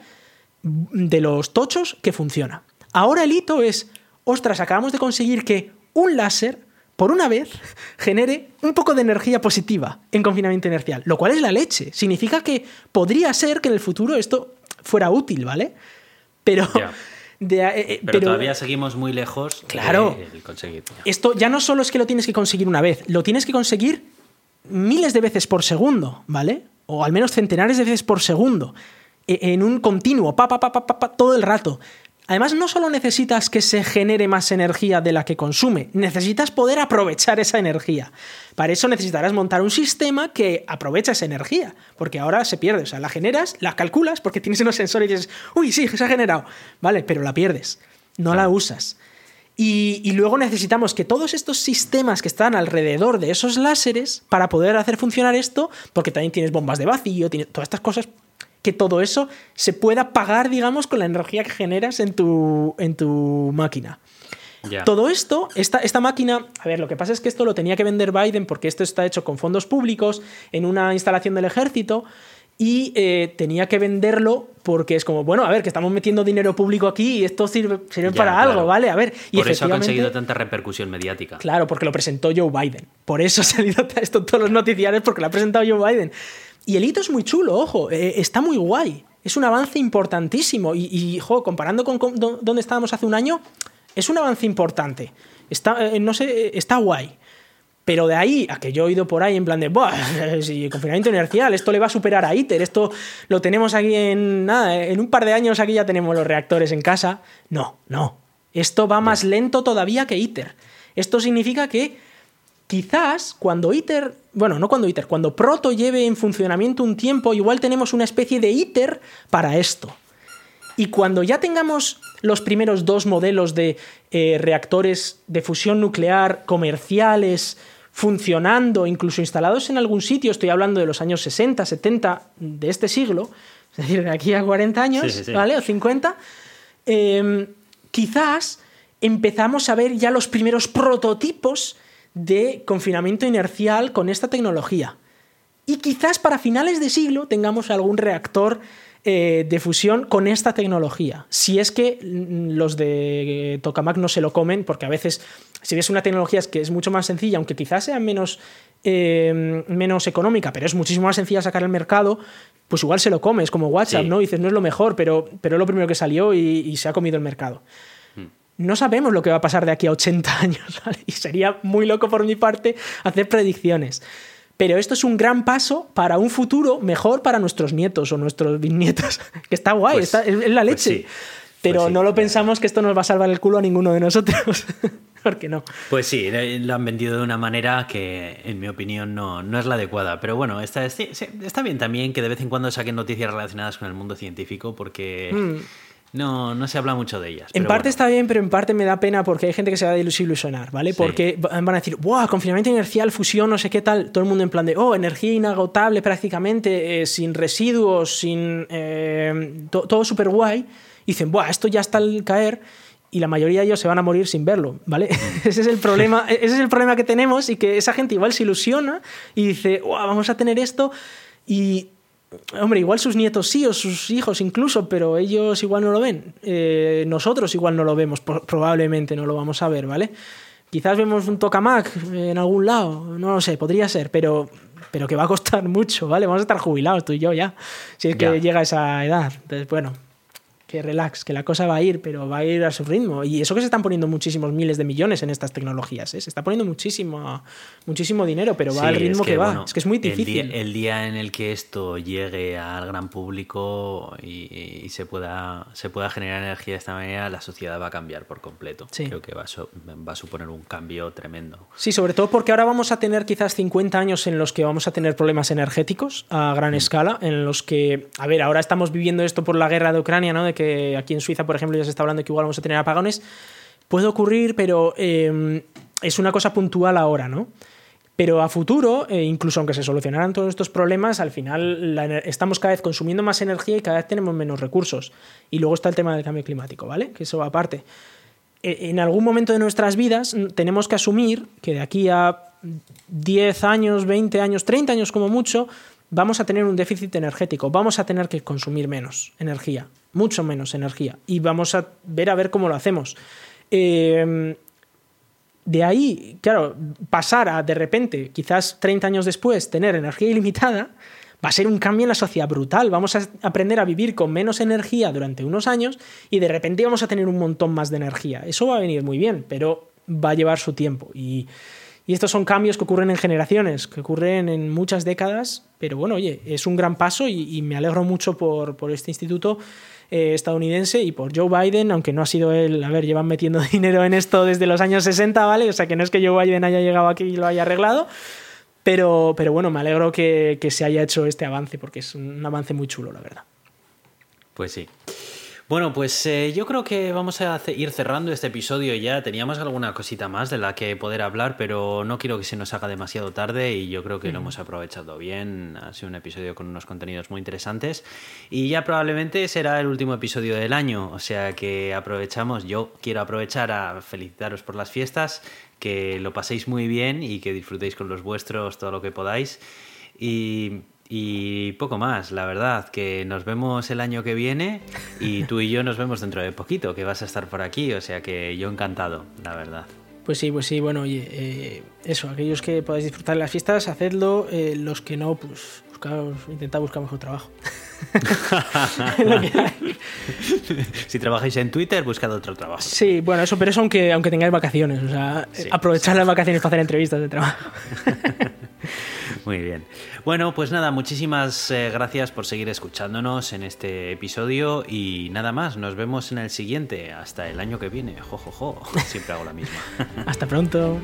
de los tochos que funciona. Ahora el hito es, ostras, acabamos de conseguir que un láser por una vez, genere un poco de energía positiva en confinamiento inercial, lo cual es la leche. Significa que podría ser que en el futuro esto fuera útil, ¿vale? Pero... Eh, eh, pero, todavía seguimos muy lejos claro, de conseguir. Esto ya no solo es que lo tienes que conseguir una vez, lo tienes que conseguir miles de veces por segundo, ¿vale? O al menos centenares de veces por segundo, e, en un continuo, pa, pa, pa, pa, pa todo el rato. Además, no solo necesitas que se genere más energía de la que consume, necesitas poder aprovechar esa energía. Para eso necesitarás montar un sistema que aproveche esa energía, porque ahora se pierde. O sea, la generas, la calculas, porque tienes unos sensores y dices, uy, sí, se ha generado. Vale, pero la pierdes, no la usas. Y, luego necesitamos que todos estos sistemas que están alrededor de esos láseres, para poder hacer funcionar esto, porque también tienes bombas de vacío, tienes todas estas cosas, que todo eso se pueda pagar, digamos, con la energía que generas en tu, en tu máquina. Todo esto, esta, esta máquina, a ver, lo que pasa es que esto lo tenía que vender Biden porque esto está hecho con fondos públicos en una instalación del ejército y eh, tenía que venderlo porque es como, bueno, a ver, que estamos metiendo dinero público aquí y esto sirve, sirve para algo, ¿vale? A ver, y Por eso ha conseguido tanta repercusión mediática. Claro, porque lo presentó Joe Biden. Por eso ha salido esto en todos los noticiarios, porque lo ha presentado Joe Biden. Y el hito es muy chulo, ojo, eh, está muy guay. Es un avance importantísimo. Y, y comparando con, donde estábamos hace un año, es un avance importante. Está, eh, no sé, está guay. Pero de ahí a que yo he ido por ahí en plan de, Buah, si confinamiento inercial, esto le va a superar a ITER, esto lo tenemos aquí en nada, en un par de años aquí ya tenemos los reactores en casa. No, no. Esto va más lento todavía que ITER. Esto significa que quizás cuando ITER, bueno, no cuando ITER, cuando Proto lleve en funcionamiento un tiempo, igual tenemos una especie de ITER para esto. Y cuando ya tengamos los primeros dos modelos de eh, reactores de fusión nuclear comerciales, funcionando, incluso instalados en algún sitio, estoy hablando de los años 60, 70 de este siglo, es decir, de aquí a 40 años, ¿vale? O 50, em, quizás empezamos a ver ya los primeros prototipos de confinamiento inercial con esta tecnología. Y quizás para finales de siglo tengamos algún reactor eh, de fusión con esta tecnología. Si es que los de Tokamak no se lo comen, porque a veces, si ves una tecnología que es mucho más sencilla, aunque quizás sea menos, eh, menos económica, pero es muchísimo más sencilla sacar al mercado, pues igual se lo comes, como WhatsApp, ¿no? dices, no es lo mejor, pero, pero es lo primero que salió y, se ha comido el mercado. No sabemos lo que va a pasar de aquí a 80 años, Y sería muy loco por mi parte hacer predicciones. Pero esto es un gran paso para un futuro mejor para nuestros nietos o nuestros bisnietos. que está guay, pues está, es, la pues leche. Pero pues no lo pensamos que esto nos va a salvar el culo a ninguno de nosotros. Porque no. Pues sí, lo han vendido de una manera que, en mi opinión, no, no es la adecuada. Pero bueno, está, está bien también que de vez en cuando saquen noticias relacionadas con el mundo científico, porque. Mm. No, no se habla mucho de ellas. En parte está bien, pero en parte me da pena porque hay gente que se va a desilusionar, ¿vale? Porque van a decir, ¡buah! Confinamiento inercial, fusión, no sé qué tal. Todo el mundo en plan de, ¡oh! Energía inagotable prácticamente, eh, sin residuos, sin. Eh, todo súper guay. Y dicen, ¡buah! Esto ya está al caer. Y la mayoría de ellos se van a morir sin verlo, ¿vale? ese es el problema, ese es el problema que tenemos y que esa gente igual se ilusiona y dice, ¡buah! Vamos a tener esto. Y Hombre, igual sus nietos sí o sus hijos incluso, pero ellos igual no lo ven. Eh, nosotros igual no lo vemos, probablemente no lo vamos a ver, ¿vale? Quizás vemos un tokamak en algún lado, no lo sé, podría ser, pero, pero que va a costar mucho, ¿vale? Vamos a estar jubilados tú y yo ya, si es que llega a esa edad. Entonces, bueno, que relax, que la cosa va a ir, pero va a ir a su ritmo. Y eso que se están poniendo muchísimos miles de millones en estas tecnologías, ¿eh? se está poniendo muchísimo, muchísimo dinero, pero va al ritmo que, va. es que es muy difícil. El día, en el que esto llegue al gran público y, se, pueda, se pueda generar energía de esta manera, la sociedad va a cambiar por completo. Creo que va a, va a suponer un cambio tremendo. Sí, sobre todo porque ahora vamos a tener quizás 50 años en los que vamos a tener problemas energéticos a gran mm. escala, en los que, a ver, ahora estamos viviendo esto por la guerra de Ucrania, ¿no? De que aquí en Suiza, por ejemplo, ya se está hablando que igual vamos a tener apagones. Puede ocurrir, pero em, es una cosa puntual ahora, ¿no? Pero a futuro, eh, incluso aunque se solucionaran todos estos problemas, al final estamos cada vez consumiendo más energía y cada vez tenemos menos recursos. Y luego está el tema del cambio climático, ¿vale? Que eso aparte. E, en algún momento de nuestras vidas tenemos que asumir que de aquí a 10 años, 20 años, 30 años como mucho, vamos a tener un déficit energético, vamos a tener que consumir menos energía, mucho menos energía, y vamos a ver a ver cómo lo hacemos. Em, de ahí, claro, pasar a de repente, quizás 30 años después, tener energía ilimitada, va a ser un cambio en la sociedad brutal. Vamos a aprender a vivir con menos energía durante unos años y de repente vamos a tener un montón más de energía. Eso va a venir muy bien, pero va a llevar su tiempo. Y y estos son cambios que ocurren en generaciones, que ocurren en muchas décadas, pero bueno, oye, es un gran paso y, me alegro mucho por, por este instituto eh, estadounidense y por Joe Biden, aunque no ha sido él, a ver, llevan metiendo dinero en esto desde los años 60, ¿vale? O sea, que no es que Joe Biden haya llegado aquí y lo haya arreglado, pero, pero bueno, me alegro que, que se haya hecho este avance, porque es un avance muy chulo, la verdad. Pues sí. Bueno, pues eh, yo creo que vamos a ir cerrando este episodio ya. Teníamos alguna cosita más de la que poder hablar, pero no quiero que se nos haga demasiado tarde y yo creo que lo hemos aprovechado bien. Ha sido un episodio con unos contenidos muy interesantes y ya probablemente será el último episodio del año, o sea que aprovechamos. Yo quiero aprovechar a felicitaros por las fiestas, que lo paséis muy bien y que disfrutéis con los vuestros todo lo que podáis. Y Y poco más, la verdad, que nos vemos el año que viene y tú y yo nos vemos dentro de poquito, que vas a estar por aquí, o sea que yo encantado, la verdad. Pues sí, pues sí, bueno, oye, eh, eso, aquellos que podáis disfrutar de las fiestas, hacedlo, eh, los que no, pues buscaos, intentad buscar mejor trabajo. si trabajáis en Twitter, buscad otro trabajo. Sí, bueno, eso, pero eso aunque, aunque tengáis vacaciones, o sea, aprovechar las vacaciones para hacer entrevistas de trabajo. Muy bien. Bueno, pues nada, muchísimas eh, gracias por seguir escuchándonos en este episodio y nada más, nos vemos en el siguiente, hasta el año que viene. Jo, jo, jo. Siempre hago la misma. hasta pronto.